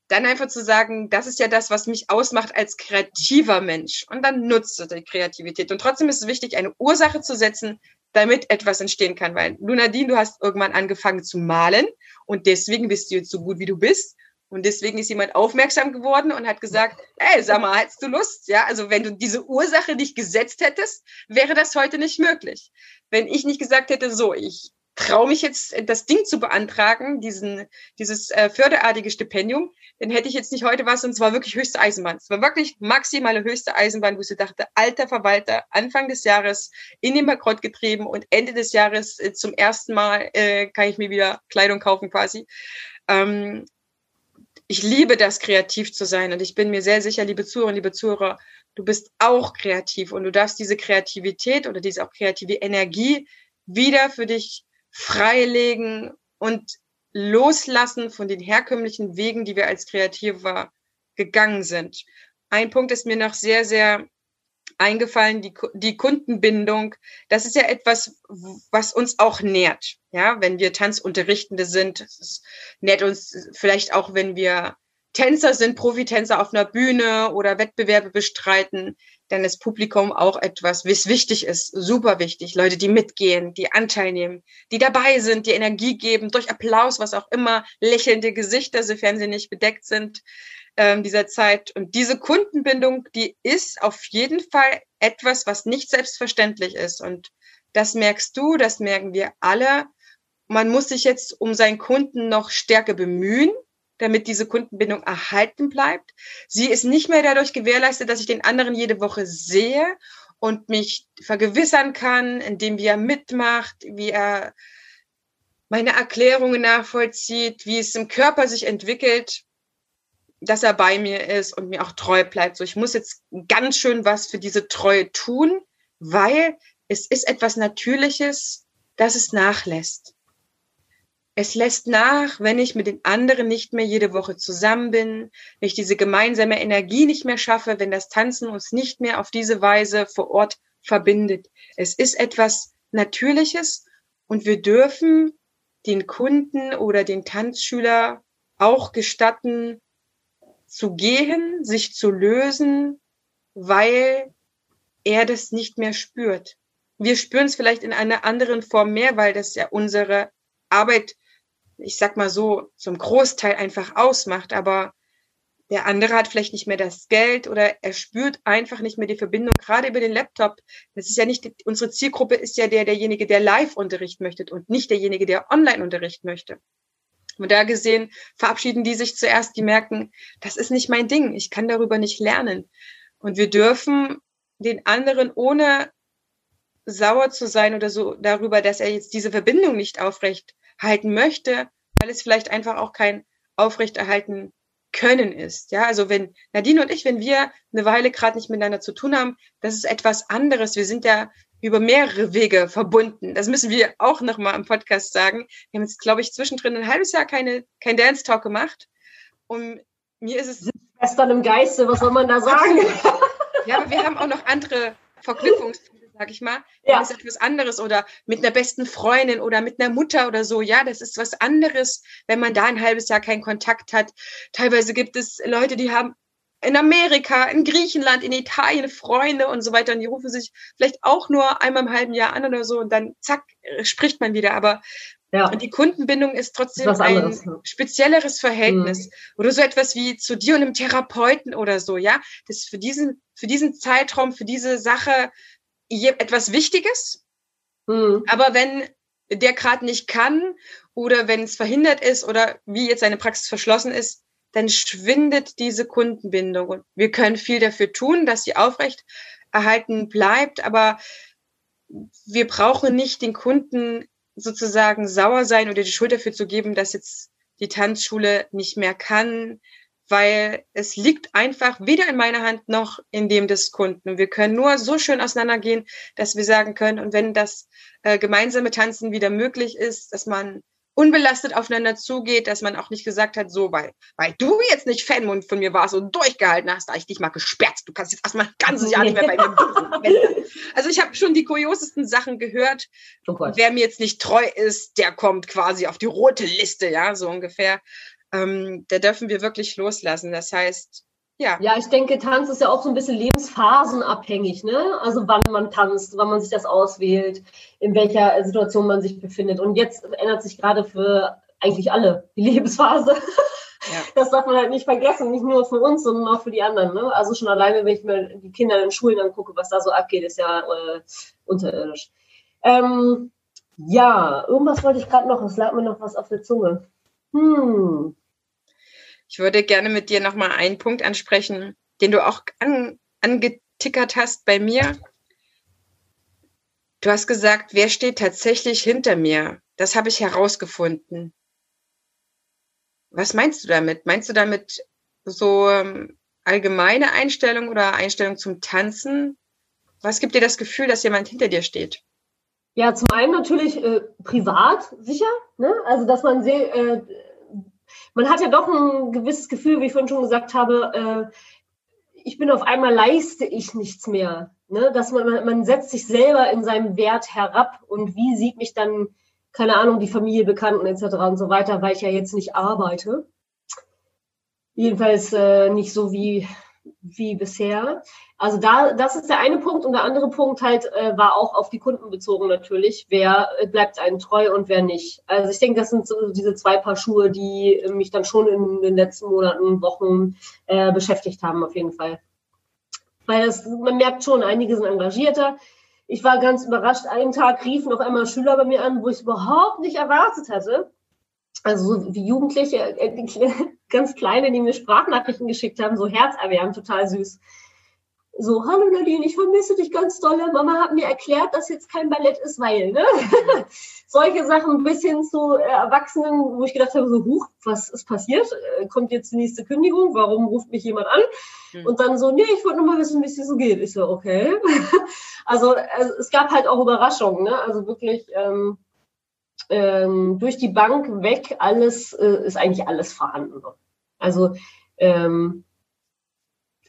dann einfach zu sagen, das ist ja das, was mich ausmacht als kreativer Mensch. Und dann nutze die Kreativität. Und trotzdem ist es wichtig, eine Ursache zu setzen, damit etwas entstehen kann. Weil du, Nadine, du hast irgendwann angefangen zu malen und deswegen bist du jetzt so gut, wie du bist. Und deswegen ist jemand aufmerksam geworden und hat gesagt, ey, sag mal, hättest du Lust? Ja, also wenn du diese Ursache nicht gesetzt hättest, wäre das heute nicht möglich. Wenn ich nicht gesagt hätte, so, ich traue mich jetzt, das Ding zu beantragen, diesen, dieses äh, förderartige Stipendium, dann hätte ich jetzt nicht heute was und es war wirklich höchste Eisenbahn. Es war wirklich maximale höchste Eisenbahn, wo ich dachte, alter Verwalter, Anfang des Jahres in den Bankrott getrieben und Ende des Jahres äh, zum ersten Mal äh, kann ich mir wieder Kleidung kaufen quasi. Ähm, ich liebe das, kreativ zu sein und ich bin mir sehr sicher, liebe Zuhörer, liebe Zuhörer, du bist auch kreativ und du darfst diese Kreativität oder diese auch kreative Energie wieder für dich freilegen und loslassen von den herkömmlichen Wegen, die wir als Kreativer gegangen sind. Ein Punkt ist mir noch sehr, sehr eingefallen, die, die Kundenbindung. Das ist ja etwas, was uns auch nährt. Ja, wenn wir Tanzunterrichtende sind, es nährt uns vielleicht auch, wenn wir Tänzer sind, Profitänzer auf einer Bühne oder Wettbewerbe bestreiten dann ist Publikum auch etwas, was wichtig ist, super wichtig. Leute, die mitgehen, die Anteil nehmen, die dabei sind, die Energie geben, durch Applaus, was auch immer, lächelnde Gesichter, sofern sie nicht bedeckt sind ähm, dieser Zeit. Und diese Kundenbindung, die ist auf jeden Fall etwas, was nicht selbstverständlich ist. Und das merkst du, das merken wir alle. Man muss sich jetzt um seinen Kunden noch stärker bemühen damit diese Kundenbindung erhalten bleibt. Sie ist nicht mehr dadurch gewährleistet, dass ich den anderen jede Woche sehe und mich vergewissern kann, indem wie er mitmacht, wie er meine Erklärungen nachvollzieht, wie es im Körper sich entwickelt, dass er bei mir ist und mir auch treu bleibt. So, ich muss jetzt ganz schön was für diese Treue tun, weil es ist etwas Natürliches, dass es nachlässt. Es lässt nach, wenn ich mit den anderen nicht mehr jede Woche zusammen bin, wenn ich diese gemeinsame Energie nicht mehr schaffe, wenn das Tanzen uns nicht mehr auf diese Weise vor Ort verbindet. Es ist etwas Natürliches und wir dürfen den Kunden oder den Tanzschüler auch gestatten, zu gehen, sich zu lösen, weil er das nicht mehr spürt. Wir spüren es vielleicht in einer anderen Form mehr, weil das ja unsere Arbeit, ich sag mal so, zum Großteil einfach ausmacht. Aber der andere hat vielleicht nicht mehr das Geld oder er spürt einfach nicht mehr die Verbindung, gerade über den Laptop. Das ist ja nicht, unsere Zielgruppe ist ja der, derjenige, der Live-Unterricht möchte und nicht derjenige, der Online-Unterricht möchte. Und da gesehen verabschieden die sich zuerst, die merken, das ist nicht mein Ding, ich kann darüber nicht lernen. Und wir dürfen den anderen ohne sauer zu sein oder so darüber, dass er jetzt diese Verbindung nicht aufrecht halten möchte, weil es vielleicht einfach auch kein aufrechterhalten können ist. Ja, also wenn Nadine und ich, wenn wir eine Weile gerade nicht miteinander zu tun haben, das ist etwas anderes. Wir sind ja über mehrere Wege verbunden. Das müssen wir auch nochmal im Podcast sagen. Wir haben jetzt, glaube ich, zwischendrin ein halbes Jahr keine, kein Dance Talk gemacht. Und mir ist es.
Gestern im Geiste, was soll man da sagen?
ja, aber wir haben auch noch andere Verknüpfungspunkte, sag ich mal. Ja. Das ist etwas anderes oder mit einer besten Freundin oder mit einer Mutter oder so. Ja, das ist was anderes, wenn man da ein halbes Jahr keinen Kontakt hat. Teilweise gibt es Leute, die haben in Amerika, in Griechenland, in Italien Freunde und so weiter. Und die rufen sich vielleicht auch nur einmal im halben Jahr an oder so und dann zack, spricht man wieder. Aber ja. die Kundenbindung ist trotzdem anderes, ein spezielleres Verhältnis. Mhm. Oder so etwas wie zu dir und einem Therapeuten oder so, ja. Das für diesen, für diesen Zeitraum, für diese Sache etwas Wichtiges. Mhm. Aber wenn der gerade nicht kann oder wenn es verhindert ist oder wie jetzt seine Praxis verschlossen ist, dann schwindet diese Kundenbindung. Und wir können viel dafür tun, dass sie aufrecht erhalten bleibt, aber wir brauchen nicht den Kunden sozusagen sauer sein oder die Schuld dafür zu geben, dass jetzt die Tanzschule nicht mehr kann, weil es liegt einfach weder in meiner Hand noch in dem des Kunden. Wir können nur so schön auseinandergehen, dass wir sagen können, und wenn das äh, gemeinsame Tanzen wieder möglich ist, dass man unbelastet aufeinander zugeht, dass man auch nicht gesagt hat, so, weil, weil du jetzt nicht Fan von mir warst und durchgehalten hast, da ich dich mal gesperrt. Du kannst jetzt erstmal ein ganzes Jahr nicht mehr bei mir. Also ich habe schon die kuriosesten Sachen gehört. Oh Wer mir jetzt nicht treu ist, der kommt quasi auf die rote Liste, ja, so ungefähr. Ähm, da dürfen wir wirklich loslassen. Das heißt, ja.
Ja, ich denke, Tanz ist ja auch so ein bisschen lebensphasenabhängig, ne? Also wann man tanzt, wann man sich das auswählt, in welcher Situation man sich befindet. Und jetzt ändert sich gerade für eigentlich alle die Lebensphase. Ja. Das darf man halt nicht vergessen, nicht nur für uns, sondern auch für die anderen. Ne? Also schon alleine, wenn ich mir die Kinder in Schulen angucke, was da so abgeht, ist ja äh, unterirdisch. Ähm, ja, irgendwas wollte ich gerade noch. Es lag mir noch was auf der Zunge. Hm.
Ich würde gerne mit dir nochmal einen Punkt ansprechen, den du auch an, angetickert hast bei mir. Du hast gesagt, wer steht tatsächlich hinter mir? Das habe ich herausgefunden. Was meinst du damit? Meinst du damit so ähm, allgemeine Einstellung oder Einstellung zum Tanzen? Was gibt dir das Gefühl, dass jemand hinter dir steht?
Ja, zum einen natürlich äh, privat sicher, ne? also dass man sehr, äh, man hat ja doch ein gewisses Gefühl, wie ich vorhin schon gesagt habe, äh, ich bin auf einmal leiste ich nichts mehr. Ne? Dass man, man setzt sich selber in seinem Wert herab und wie sieht mich dann, keine Ahnung, die Familie, Bekannten etc. und so weiter, weil ich ja jetzt nicht arbeite. Jedenfalls äh, nicht so wie wie bisher. Also da, das ist der eine Punkt und der andere Punkt halt äh, war auch auf die Kunden bezogen natürlich. Wer äh, bleibt einem treu und wer nicht. Also ich denke, das sind so diese zwei Paar Schuhe, die mich dann schon in den letzten Monaten, Wochen äh, beschäftigt haben auf jeden Fall. Weil das, man merkt schon, einige sind engagierter. Ich war ganz überrascht. Einen Tag riefen auf einmal Schüler bei mir an, wo ich es überhaupt nicht erwartet hatte also wie Jugendliche, äh, ganz kleine, die mir Sprachnachrichten geschickt haben, so herzerwärmend, total süß. so, hallo Nadine, ich vermisse dich ganz dolle. Mama hat mir erklärt, dass jetzt kein Ballett ist, weil, ne? Solche Sachen bis hin zu äh, Erwachsenen, wo ich gedacht habe, so, huch, was ist passiert? Äh, kommt jetzt die nächste Kündigung? Warum ruft mich jemand an? Mhm. Und dann so, nee, ich wollte nur mal wissen, wie es dir so geht. Ich so, okay. also, also, es gab halt auch Überraschungen, ne? Also wirklich ähm, ähm, durch die Bank weg, alles äh, ist eigentlich alles vorhanden. Also ähm,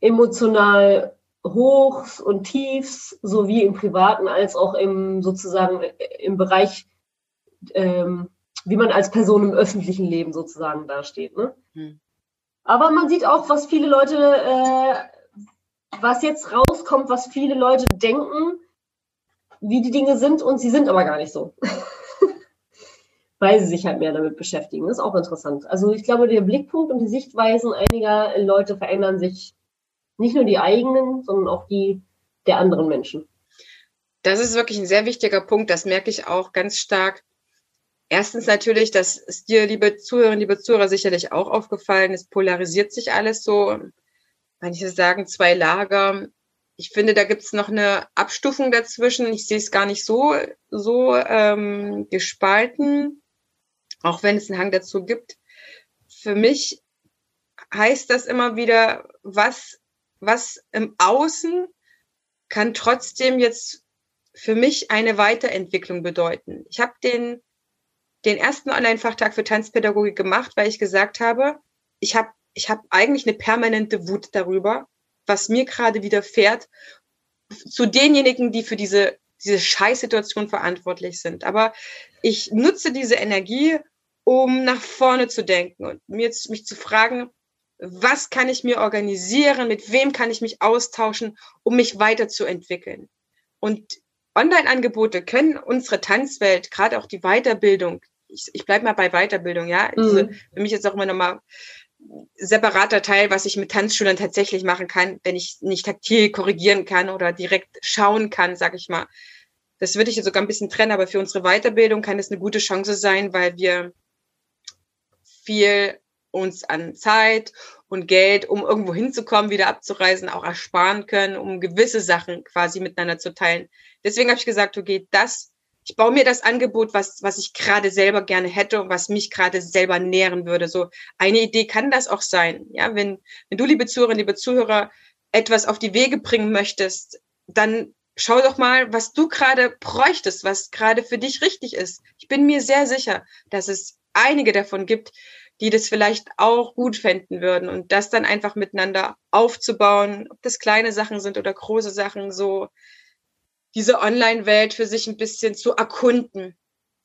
emotional Hochs und Tiefs, sowie im privaten als auch im sozusagen im Bereich, ähm, wie man als Person im öffentlichen Leben sozusagen dasteht. Ne? Hm. Aber man sieht auch, was viele Leute, äh, was jetzt rauskommt, was viele Leute denken, wie die Dinge sind und sie sind aber gar nicht so. Weil sie sich halt mehr damit beschäftigen. Das ist auch interessant. Also ich glaube, der Blickpunkt und die Sichtweisen einiger Leute verändern sich nicht nur die eigenen, sondern auch die der anderen Menschen.
Das ist wirklich ein sehr wichtiger Punkt. Das merke ich auch ganz stark. Erstens natürlich, dass es dir, liebe Zuhörerinnen, liebe Zuhörer, sicherlich auch aufgefallen ist, polarisiert sich alles so. Manche sagen zwei Lager. Ich finde, da gibt es noch eine Abstufung dazwischen. Ich sehe es gar nicht so, so ähm, gespalten, auch wenn es einen Hang dazu gibt. Für mich heißt das immer wieder, was was im Außen kann trotzdem jetzt für mich eine Weiterentwicklung bedeuten. Ich habe den, den ersten Online-Fachtag für Tanzpädagogik gemacht, weil ich gesagt habe, ich habe ich hab eigentlich eine permanente Wut darüber, was mir gerade widerfährt, zu denjenigen, die für diese, diese Scheißsituation verantwortlich sind. Aber ich nutze diese Energie, um nach vorne zu denken und mir, mich zu fragen, was kann ich mir organisieren, mit wem kann ich mich austauschen, um mich weiterzuentwickeln. Und Online-Angebote können unsere Tanzwelt, gerade auch die Weiterbildung, ich, ich bleibe mal bei Weiterbildung, ja, mhm. also für mich ist auch immer nochmal separater Teil, was ich mit Tanzschülern tatsächlich machen kann, wenn ich nicht taktil korrigieren kann oder direkt schauen kann, sag ich mal. Das würde ich jetzt sogar ein bisschen trennen, aber für unsere Weiterbildung kann es eine gute Chance sein, weil wir viel uns an Zeit und Geld, um irgendwo hinzukommen, wieder abzureisen, auch ersparen können, um gewisse Sachen quasi miteinander zu teilen. Deswegen habe ich gesagt, okay, das, ich baue mir das Angebot, was, was ich gerade selber gerne hätte und was mich gerade selber nähren würde. So eine Idee kann das auch sein. Ja, wenn, wenn du, liebe Zuhörerinnen, liebe Zuhörer, etwas auf die Wege bringen möchtest, dann schau doch mal, was du gerade bräuchtest, was gerade für dich richtig ist. Ich bin mir sehr sicher, dass es einige davon gibt, die das vielleicht auch gut fänden würden und das dann einfach miteinander aufzubauen, ob das kleine Sachen sind oder große Sachen, so diese Online-Welt für sich ein bisschen zu erkunden.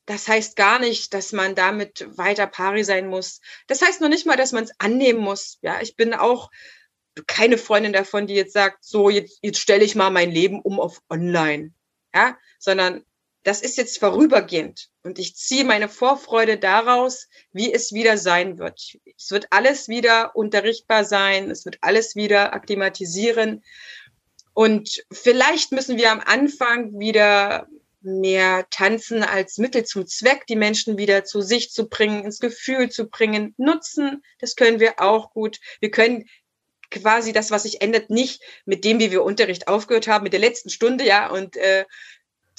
Das heißt gar nicht, dass man damit weiter pari sein muss. Das heißt noch nicht mal, dass man es annehmen muss. Ja, ich bin auch keine Freundin davon, die jetzt sagt, so jetzt, jetzt stelle ich mal mein Leben um auf Online. Ja, sondern das ist jetzt vorübergehend und ich ziehe meine Vorfreude daraus, wie es wieder sein wird. Es wird alles wieder unterrichtbar sein, es wird alles wieder akklimatisieren und vielleicht müssen wir am Anfang wieder mehr tanzen als Mittel zum Zweck, die Menschen wieder zu sich zu bringen, ins Gefühl zu bringen, nutzen. Das können wir auch gut. Wir können quasi das, was sich ändert, nicht mit dem, wie wir Unterricht aufgehört haben, mit der letzten Stunde, ja, und äh,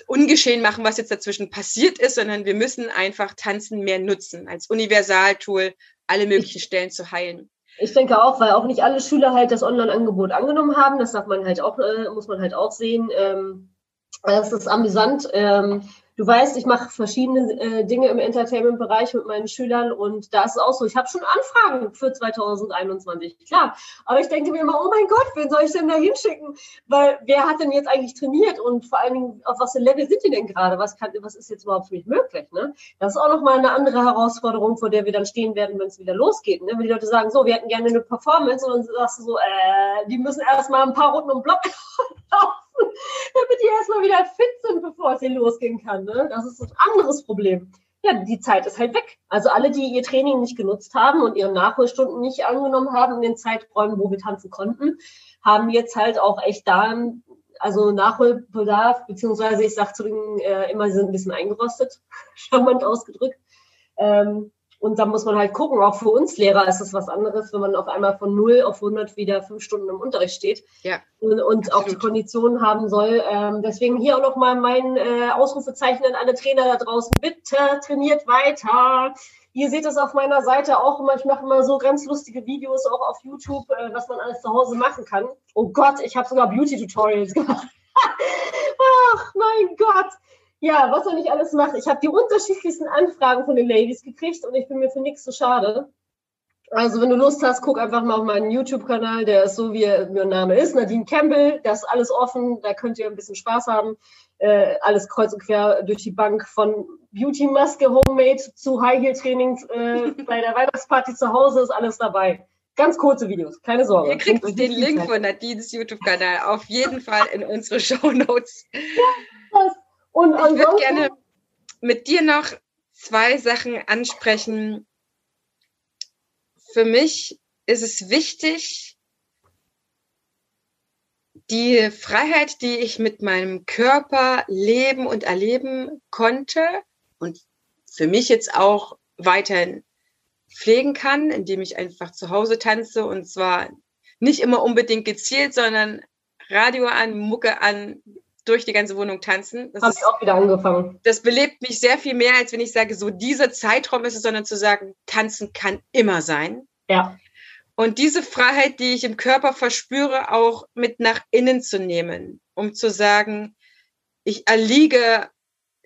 ungeschehen machen, was jetzt dazwischen passiert ist, sondern wir müssen einfach Tanzen mehr nutzen als Universaltool, alle möglichen Stellen zu heilen.
Ich denke auch, weil auch nicht alle Schüler halt das Online-Angebot angenommen haben. Das darf man halt auch, äh, muss man halt auch sehen. Ähm, das ist amüsant. Ähm, du weißt, ich mache verschiedene äh, Dinge im Entertainment-Bereich mit meinen Schülern und da ist es auch so. Ich habe schon Anfragen für 2021, klar. Aber ich denke mir immer, oh mein Gott, wen soll ich denn da hinschicken? Weil wer hat denn jetzt eigentlich trainiert und vor allen Dingen, auf was für Level sind die denn gerade? Was, kann, was ist jetzt überhaupt für mich möglich? Ne? Das ist auch nochmal eine andere Herausforderung, vor der wir dann stehen werden, wenn es wieder losgeht. Ne? Wenn die Leute sagen, so, wir hätten gerne eine Performance und dann sagst du so, äh, die müssen erstmal ein paar Runden um Block laufen erstmal wieder fit sind, bevor es hier losgehen kann. Ne? Das ist ein anderes Problem. Ja, die Zeit ist halt weg. Also alle, die ihr Training nicht genutzt haben und ihre Nachholstunden nicht angenommen haben in den Zeiträumen, wo wir tanzen konnten, haben jetzt halt auch echt da also Nachholbedarf, beziehungsweise ich sage zu denen äh, immer, sie sind ein bisschen eingerostet, charmant ausgedrückt. Ähm, Und da muss man halt gucken, auch für uns Lehrer ist es was anderes, wenn man auf einmal von 0 auf 100 wieder fünf Stunden im Unterricht steht
ja,
und, und auch die Konditionen haben soll. Ähm, deswegen hier auch nochmal mein äh, Ausrufezeichen an alle Trainer da draußen. Bitte trainiert weiter. Ihr seht es auf meiner Seite auch immer. Ich mache immer so ganz lustige Videos auch auf YouTube, äh, was man alles zu Hause machen kann. Oh Gott, ich habe sogar Beauty-Tutorials gemacht. Ach, mein Gott ja, was er nicht alles macht. Ich habe die unterschiedlichsten Anfragen von den Ladies gekriegt und ich bin mir für nichts zu so schade. Also, wenn du Lust hast, guck einfach mal auf meinen YouTube-Kanal. Der ist so, wie mein Name ist. Nadine Campbell. Das ist alles offen. Da könnt ihr ein bisschen Spaß haben. Äh, alles kreuz und quer durch die Bank von Beauty-Maske, Homemade zu High-Heel-Trainings äh, bei der Weihnachtsparty zu Hause ist alles dabei. Ganz kurze Videos, keine Sorge.
Ihr kriegt den Link von Nadines YouTube-Kanal auf jeden Fall in unsere Show Notes. Ja, das und ich würde gerne mit dir noch zwei Sachen ansprechen. Für mich ist es wichtig, die Freiheit, die ich mit meinem Körper leben und erleben konnte und für mich jetzt auch weiterhin pflegen kann, indem ich einfach zu Hause tanze und zwar nicht immer unbedingt gezielt, sondern Radio an, Mucke an, durch die ganze Wohnung tanzen.
Das Habe ich auch wieder angefangen.
Das belebt mich sehr viel mehr, als wenn ich sage, so dieser Zeitraum ist es, sondern zu sagen, tanzen kann immer sein.
Ja.
Und diese Freiheit, die ich im Körper verspüre, auch mit nach innen zu nehmen, um zu sagen, ich erliege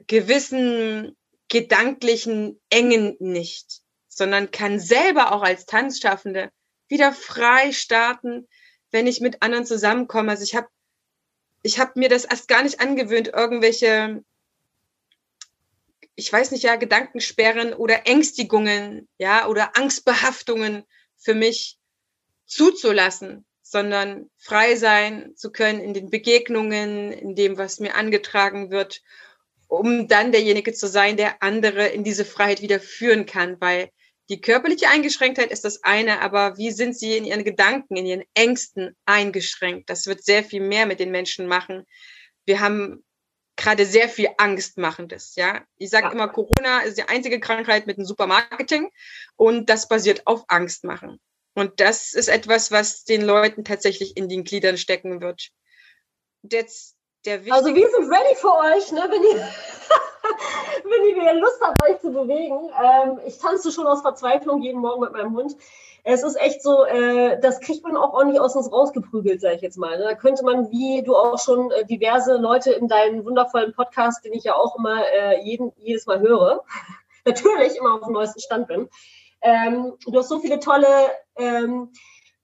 gewissen gedanklichen Engen nicht, sondern kann selber auch als Tanzschaffende wieder frei starten, wenn ich mit anderen zusammenkomme. Also ich habe ich habe mir das erst gar nicht angewöhnt, irgendwelche, ich weiß nicht, ja, Gedankensperren oder Ängstigungen, ja, oder Angstbehaftungen für mich zuzulassen, sondern frei sein zu können in den Begegnungen, in dem, was mir angetragen wird, um dann derjenige zu sein, der andere in diese Freiheit wieder führen kann, weil die körperliche Eingeschränktheit ist das eine, aber wie sind sie in ihren Gedanken, in ihren Ängsten eingeschränkt? Das wird sehr viel mehr mit den Menschen machen. Wir haben gerade sehr viel Angstmachendes, ja. Ich sage ja. immer, Corona ist die einzige Krankheit mit einem Supermarketing und das basiert auf Angst machen. Und das ist etwas, was den Leuten tatsächlich in den Gliedern stecken wird.
Jetzt der also wir sind ready für euch, ne? wenn, ihr, wenn ihr Lust habt, euch zu bewegen. Ähm, ich tanze schon aus Verzweiflung jeden Morgen mit meinem Hund. Es ist echt so, äh, das kriegt man auch ordentlich aus uns rausgeprügelt, sage ich jetzt mal. Ne? Da könnte man, wie du auch schon äh, diverse Leute in deinen wundervollen Podcast, den ich ja auch immer äh, jeden, jedes Mal höre, natürlich immer auf dem neuesten Stand bin. Ähm, du hast so viele tolle ähm,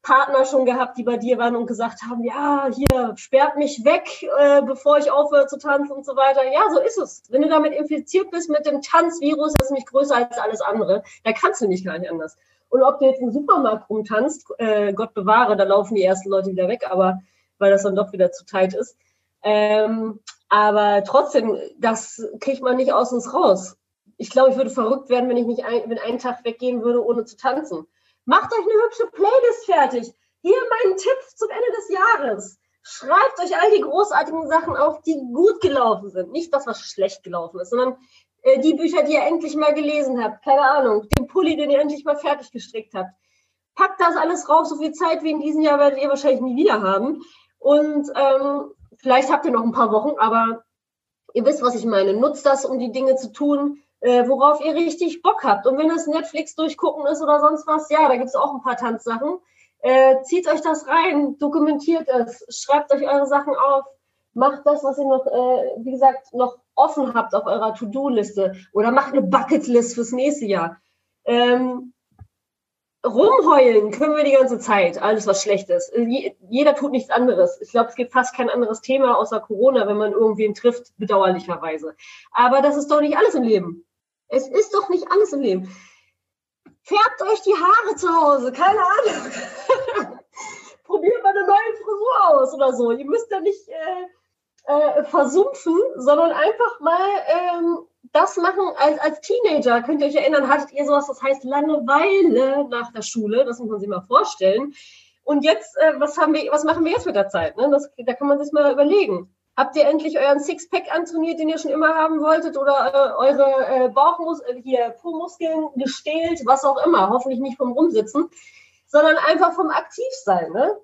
Partner schon gehabt, die bei dir waren und gesagt haben, ja, hier, sperrt mich weg, äh, bevor ich aufhöre zu tanzen und so weiter. Ja, so ist es. Wenn du damit infiziert bist mit dem Tanzvirus, das ist nämlich größer als alles andere, da kannst du nicht gar nicht anders. Und ob du jetzt im Supermarkt rumtanzt, äh, Gott bewahre, da laufen die ersten Leute wieder weg, aber weil das dann doch wieder zu tight ist. Ähm, aber trotzdem, das kriegt man nicht aus uns raus. Ich glaube, ich würde verrückt werden, wenn ich nicht ein, wenn einen Tag weggehen würde, ohne zu tanzen. Macht euch eine hübsche Playlist fertig. Hier mein Tipp zum Ende des Jahres. Schreibt euch all die großartigen Sachen auf, die gut gelaufen sind. Nicht das, was schlecht gelaufen ist, sondern äh, die Bücher, die ihr endlich mal gelesen habt. Keine Ahnung. Den Pulli, den ihr endlich mal fertig gestrickt habt. Packt das alles rauf. So viel Zeit wie in diesem Jahr werdet ihr wahrscheinlich nie wieder haben. Und ähm, vielleicht habt ihr noch ein paar Wochen, aber ihr wisst, was ich meine. Nutzt das, um die Dinge zu tun, äh, worauf ihr richtig Bock habt. Und wenn es Netflix durchgucken ist oder sonst was, ja, da gibt es auch ein paar Tanzsachen. Äh, zieht euch das rein, dokumentiert es, schreibt euch eure Sachen auf, macht das, was ihr noch, äh, wie gesagt, noch offen habt auf eurer To-Do-Liste oder macht eine Bucketlist fürs nächste Jahr. Ähm, rumheulen können wir die ganze Zeit, alles was schlecht ist. Jeder tut nichts anderes. Ich glaube, es gibt fast kein anderes Thema außer Corona, wenn man irgendwen trifft, bedauerlicherweise. Aber das ist doch nicht alles im Leben. Es ist doch nicht alles im Leben. Färbt euch die Haare zu Hause, keine Ahnung. Probiert mal eine neue Frisur aus oder so. Ihr müsst ja nicht äh, äh, versumpfen, sondern einfach mal ähm, das machen als, als Teenager. Könnt ihr euch erinnern, hattet ihr sowas, das heißt Langeweile nach der Schule? Das muss man sich mal vorstellen. Und jetzt, äh, was, haben wir, was machen wir jetzt mit der Zeit? Ne? Das, da kann man sich mal überlegen. Habt ihr endlich euren Sixpack antrainiert, den ihr schon immer haben wolltet? Oder äh, eure äh, Bauchmus äh, hier Po-Muskeln gestählt, was auch immer? Hoffentlich nicht vom Rumsitzen, sondern einfach vom Aktivsein. Ne?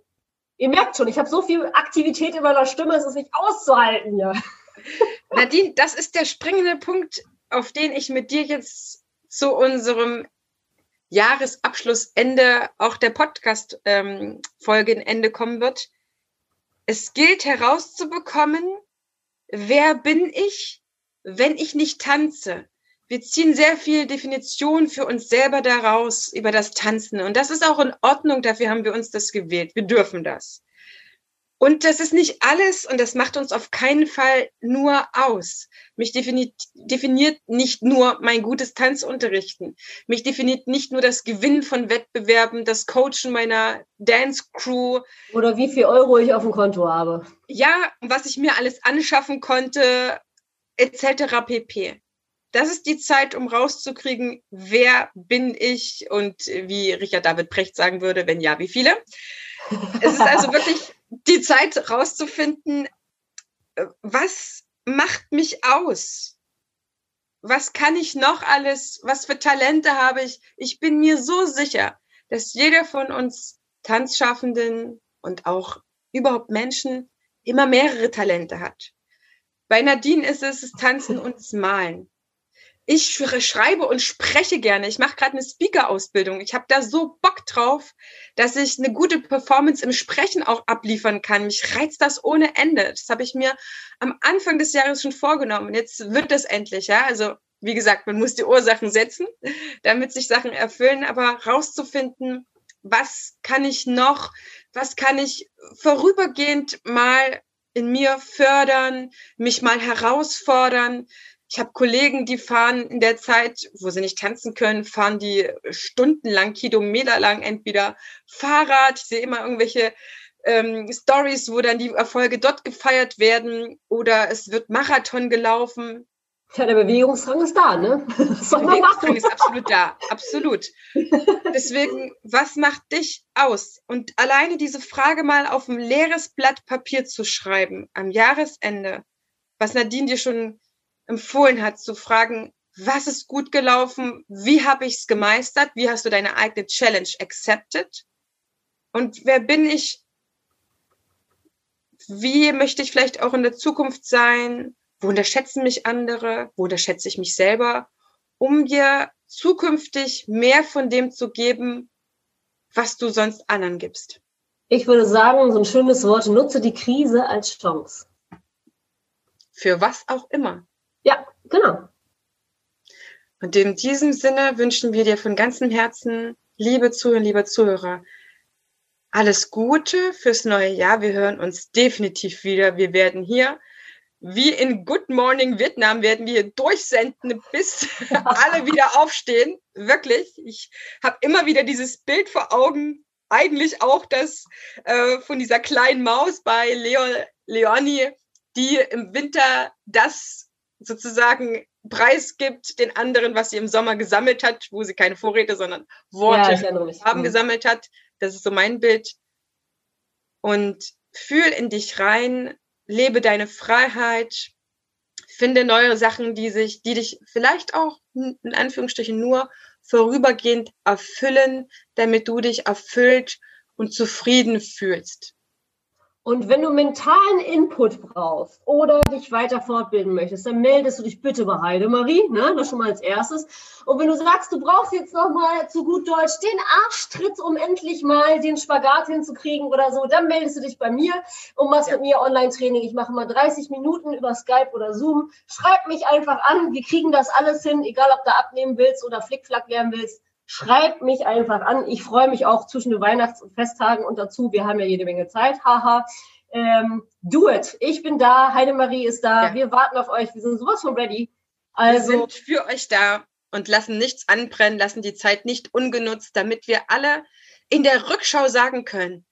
Ihr merkt schon, ich habe so viel Aktivität in meiner Stimme, es ist nicht auszuhalten hier.
Nadine, das ist der springende Punkt, auf den ich mit dir jetzt zu unserem Jahresabschlussende auch der Podcast-Folge ähm, Ende kommen wird. Es gilt herauszubekommen, wer bin ich, wenn ich nicht tanze? Wir ziehen sehr viel Definition für uns selber daraus über das Tanzen. Und das ist auch in Ordnung. Dafür haben wir uns das gewählt. Wir dürfen das. Und das ist nicht alles und das macht uns auf keinen Fall nur aus. Mich definiert, definiert nicht nur mein gutes Tanzunterrichten. Mich definiert nicht nur das Gewinnen von Wettbewerben, das Coachen meiner Dance Crew.
Oder wie viel Euro ich auf dem Konto habe.
Ja, was ich mir alles anschaffen konnte, etc. pp. Das ist die Zeit, um rauszukriegen, wer bin ich und wie Richard David Precht sagen würde, wenn ja, wie viele. Es ist also wirklich die Zeit rauszufinden, äh, was macht mich aus? Was kann ich noch alles? Was für Talente habe ich? Ich bin mir so sicher, dass jeder von uns Tanzschaffenden und auch überhaupt Menschen immer mehrere Talente hat. Bei Nadine ist es das Tanzen und das Malen ich schreibe und spreche gerne. Ich mache gerade eine Speaker-Ausbildung. Ich habe da so Bock drauf, dass ich eine gute Performance im Sprechen auch abliefern kann. Mich reizt das ohne Ende. Das habe ich mir am Anfang des Jahres schon vorgenommen. Jetzt wird das endlich, ja. Also wie gesagt, man muss die Ursachen setzen, damit sich Sachen erfüllen, aber rauszufinden, was kann ich noch, was kann ich vorübergehend mal in mir fördern, mich mal herausfordern, ich habe Kollegen, die fahren in der Zeit, wo sie nicht tanzen können, fahren die stundenlang, kilometerlang entweder Fahrrad. Ich sehe immer irgendwelche ähm, Stories, wo dann die Erfolge dort gefeiert werden oder es wird Marathon gelaufen.
Ja, der Bewegungsdrang ist da, ne?
Der Bewegungsdrang ist absolut da, absolut. Deswegen, was macht dich aus? Und alleine diese Frage mal auf ein leeres Blatt Papier zu schreiben am Jahresende, was Nadine dir schon empfohlen hat, zu fragen, was ist gut gelaufen, wie habe ich es gemeistert, wie hast du deine eigene Challenge accepted und wer bin ich, wie möchte ich vielleicht auch in der Zukunft sein, wo unterschätzen mich andere, wo unterschätze ich mich selber, um dir zukünftig mehr von dem zu geben, was du sonst anderen gibst.
Ich würde sagen, so ein schönes Wort, nutze die Krise als Chance.
Für was auch immer.
Ja, genau.
Und in diesem Sinne wünschen wir dir von ganzem Herzen, liebe Zuhörer, liebe Zuhörer, alles Gute fürs neue Jahr. Wir hören uns definitiv wieder. Wir werden hier, wie in Good Morning Vietnam, werden wir hier durchsenden, bis alle wieder aufstehen. Wirklich. Ich habe immer wieder dieses Bild vor Augen. Eigentlich auch das äh, von dieser kleinen Maus bei Leo, Leoni, die im Winter das sozusagen preisgibt den anderen, was sie im Sommer gesammelt hat, wo sie keine Vorräte, sondern Worte ja, haben mhm. gesammelt hat. Das ist so mein Bild. Und fühl in dich rein, lebe deine Freiheit, finde neue Sachen, die sich, die dich vielleicht auch in Anführungsstrichen nur vorübergehend erfüllen, damit du dich erfüllt und zufrieden fühlst.
Und wenn du mentalen Input brauchst oder dich weiter fortbilden möchtest, dann meldest du dich bitte bei Heidemarie, ne? das schon mal als erstes. Und wenn du sagst, du brauchst jetzt nochmal zu gut Deutsch den Arschtritt, um endlich mal den Spagat hinzukriegen oder so, dann meldest du dich bei mir und machst ja. mit mir Online-Training. Ich mache mal 30 Minuten über Skype oder Zoom. Schreib mich einfach an, wir kriegen das alles hin, egal ob du abnehmen willst oder Flickflack lernen willst Schreibt mich einfach an. Ich freue mich auch zwischen den Weihnachts- und Festtagen und dazu. Wir haben ja jede Menge Zeit. Haha. Ähm, do it. Ich bin da. Heidemarie ist da. Ja. Wir warten auf euch. Wir sind sowas von ready.
Also, wir sind für euch da und lassen nichts anbrennen, lassen die Zeit nicht ungenutzt, damit wir alle in der Rückschau sagen können,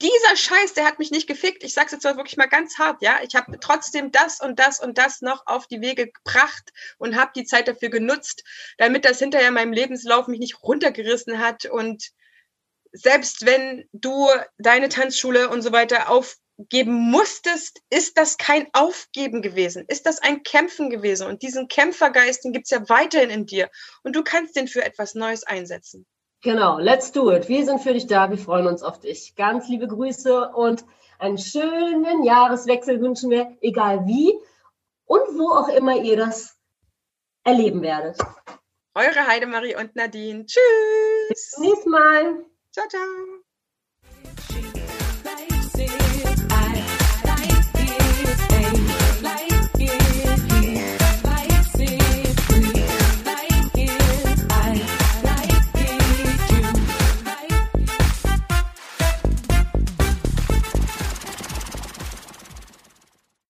dieser Scheiß, der hat mich nicht gefickt. Ich sag's jetzt mal wirklich mal ganz hart, ja. Ich habe trotzdem das und das und das noch auf die Wege gebracht und habe die Zeit dafür genutzt, damit das hinterher in meinem Lebenslauf mich nicht runtergerissen hat. Und selbst wenn du deine Tanzschule und so weiter auf aufgeben musstest, ist das kein Aufgeben gewesen, ist das ein Kämpfen gewesen. Und diesen Kämpfergeist, den gibt es ja weiterhin in dir. Und du kannst den für etwas Neues einsetzen.
Genau, let's do it. Wir sind für dich da, wir freuen uns auf dich. Ganz liebe Grüße und einen schönen Jahreswechsel wünschen wir, egal wie und wo auch immer ihr das erleben werdet.
Eure Heidemarie und Nadine. Tschüss.
Bis zum nächsten Mal.
Ciao, ciao.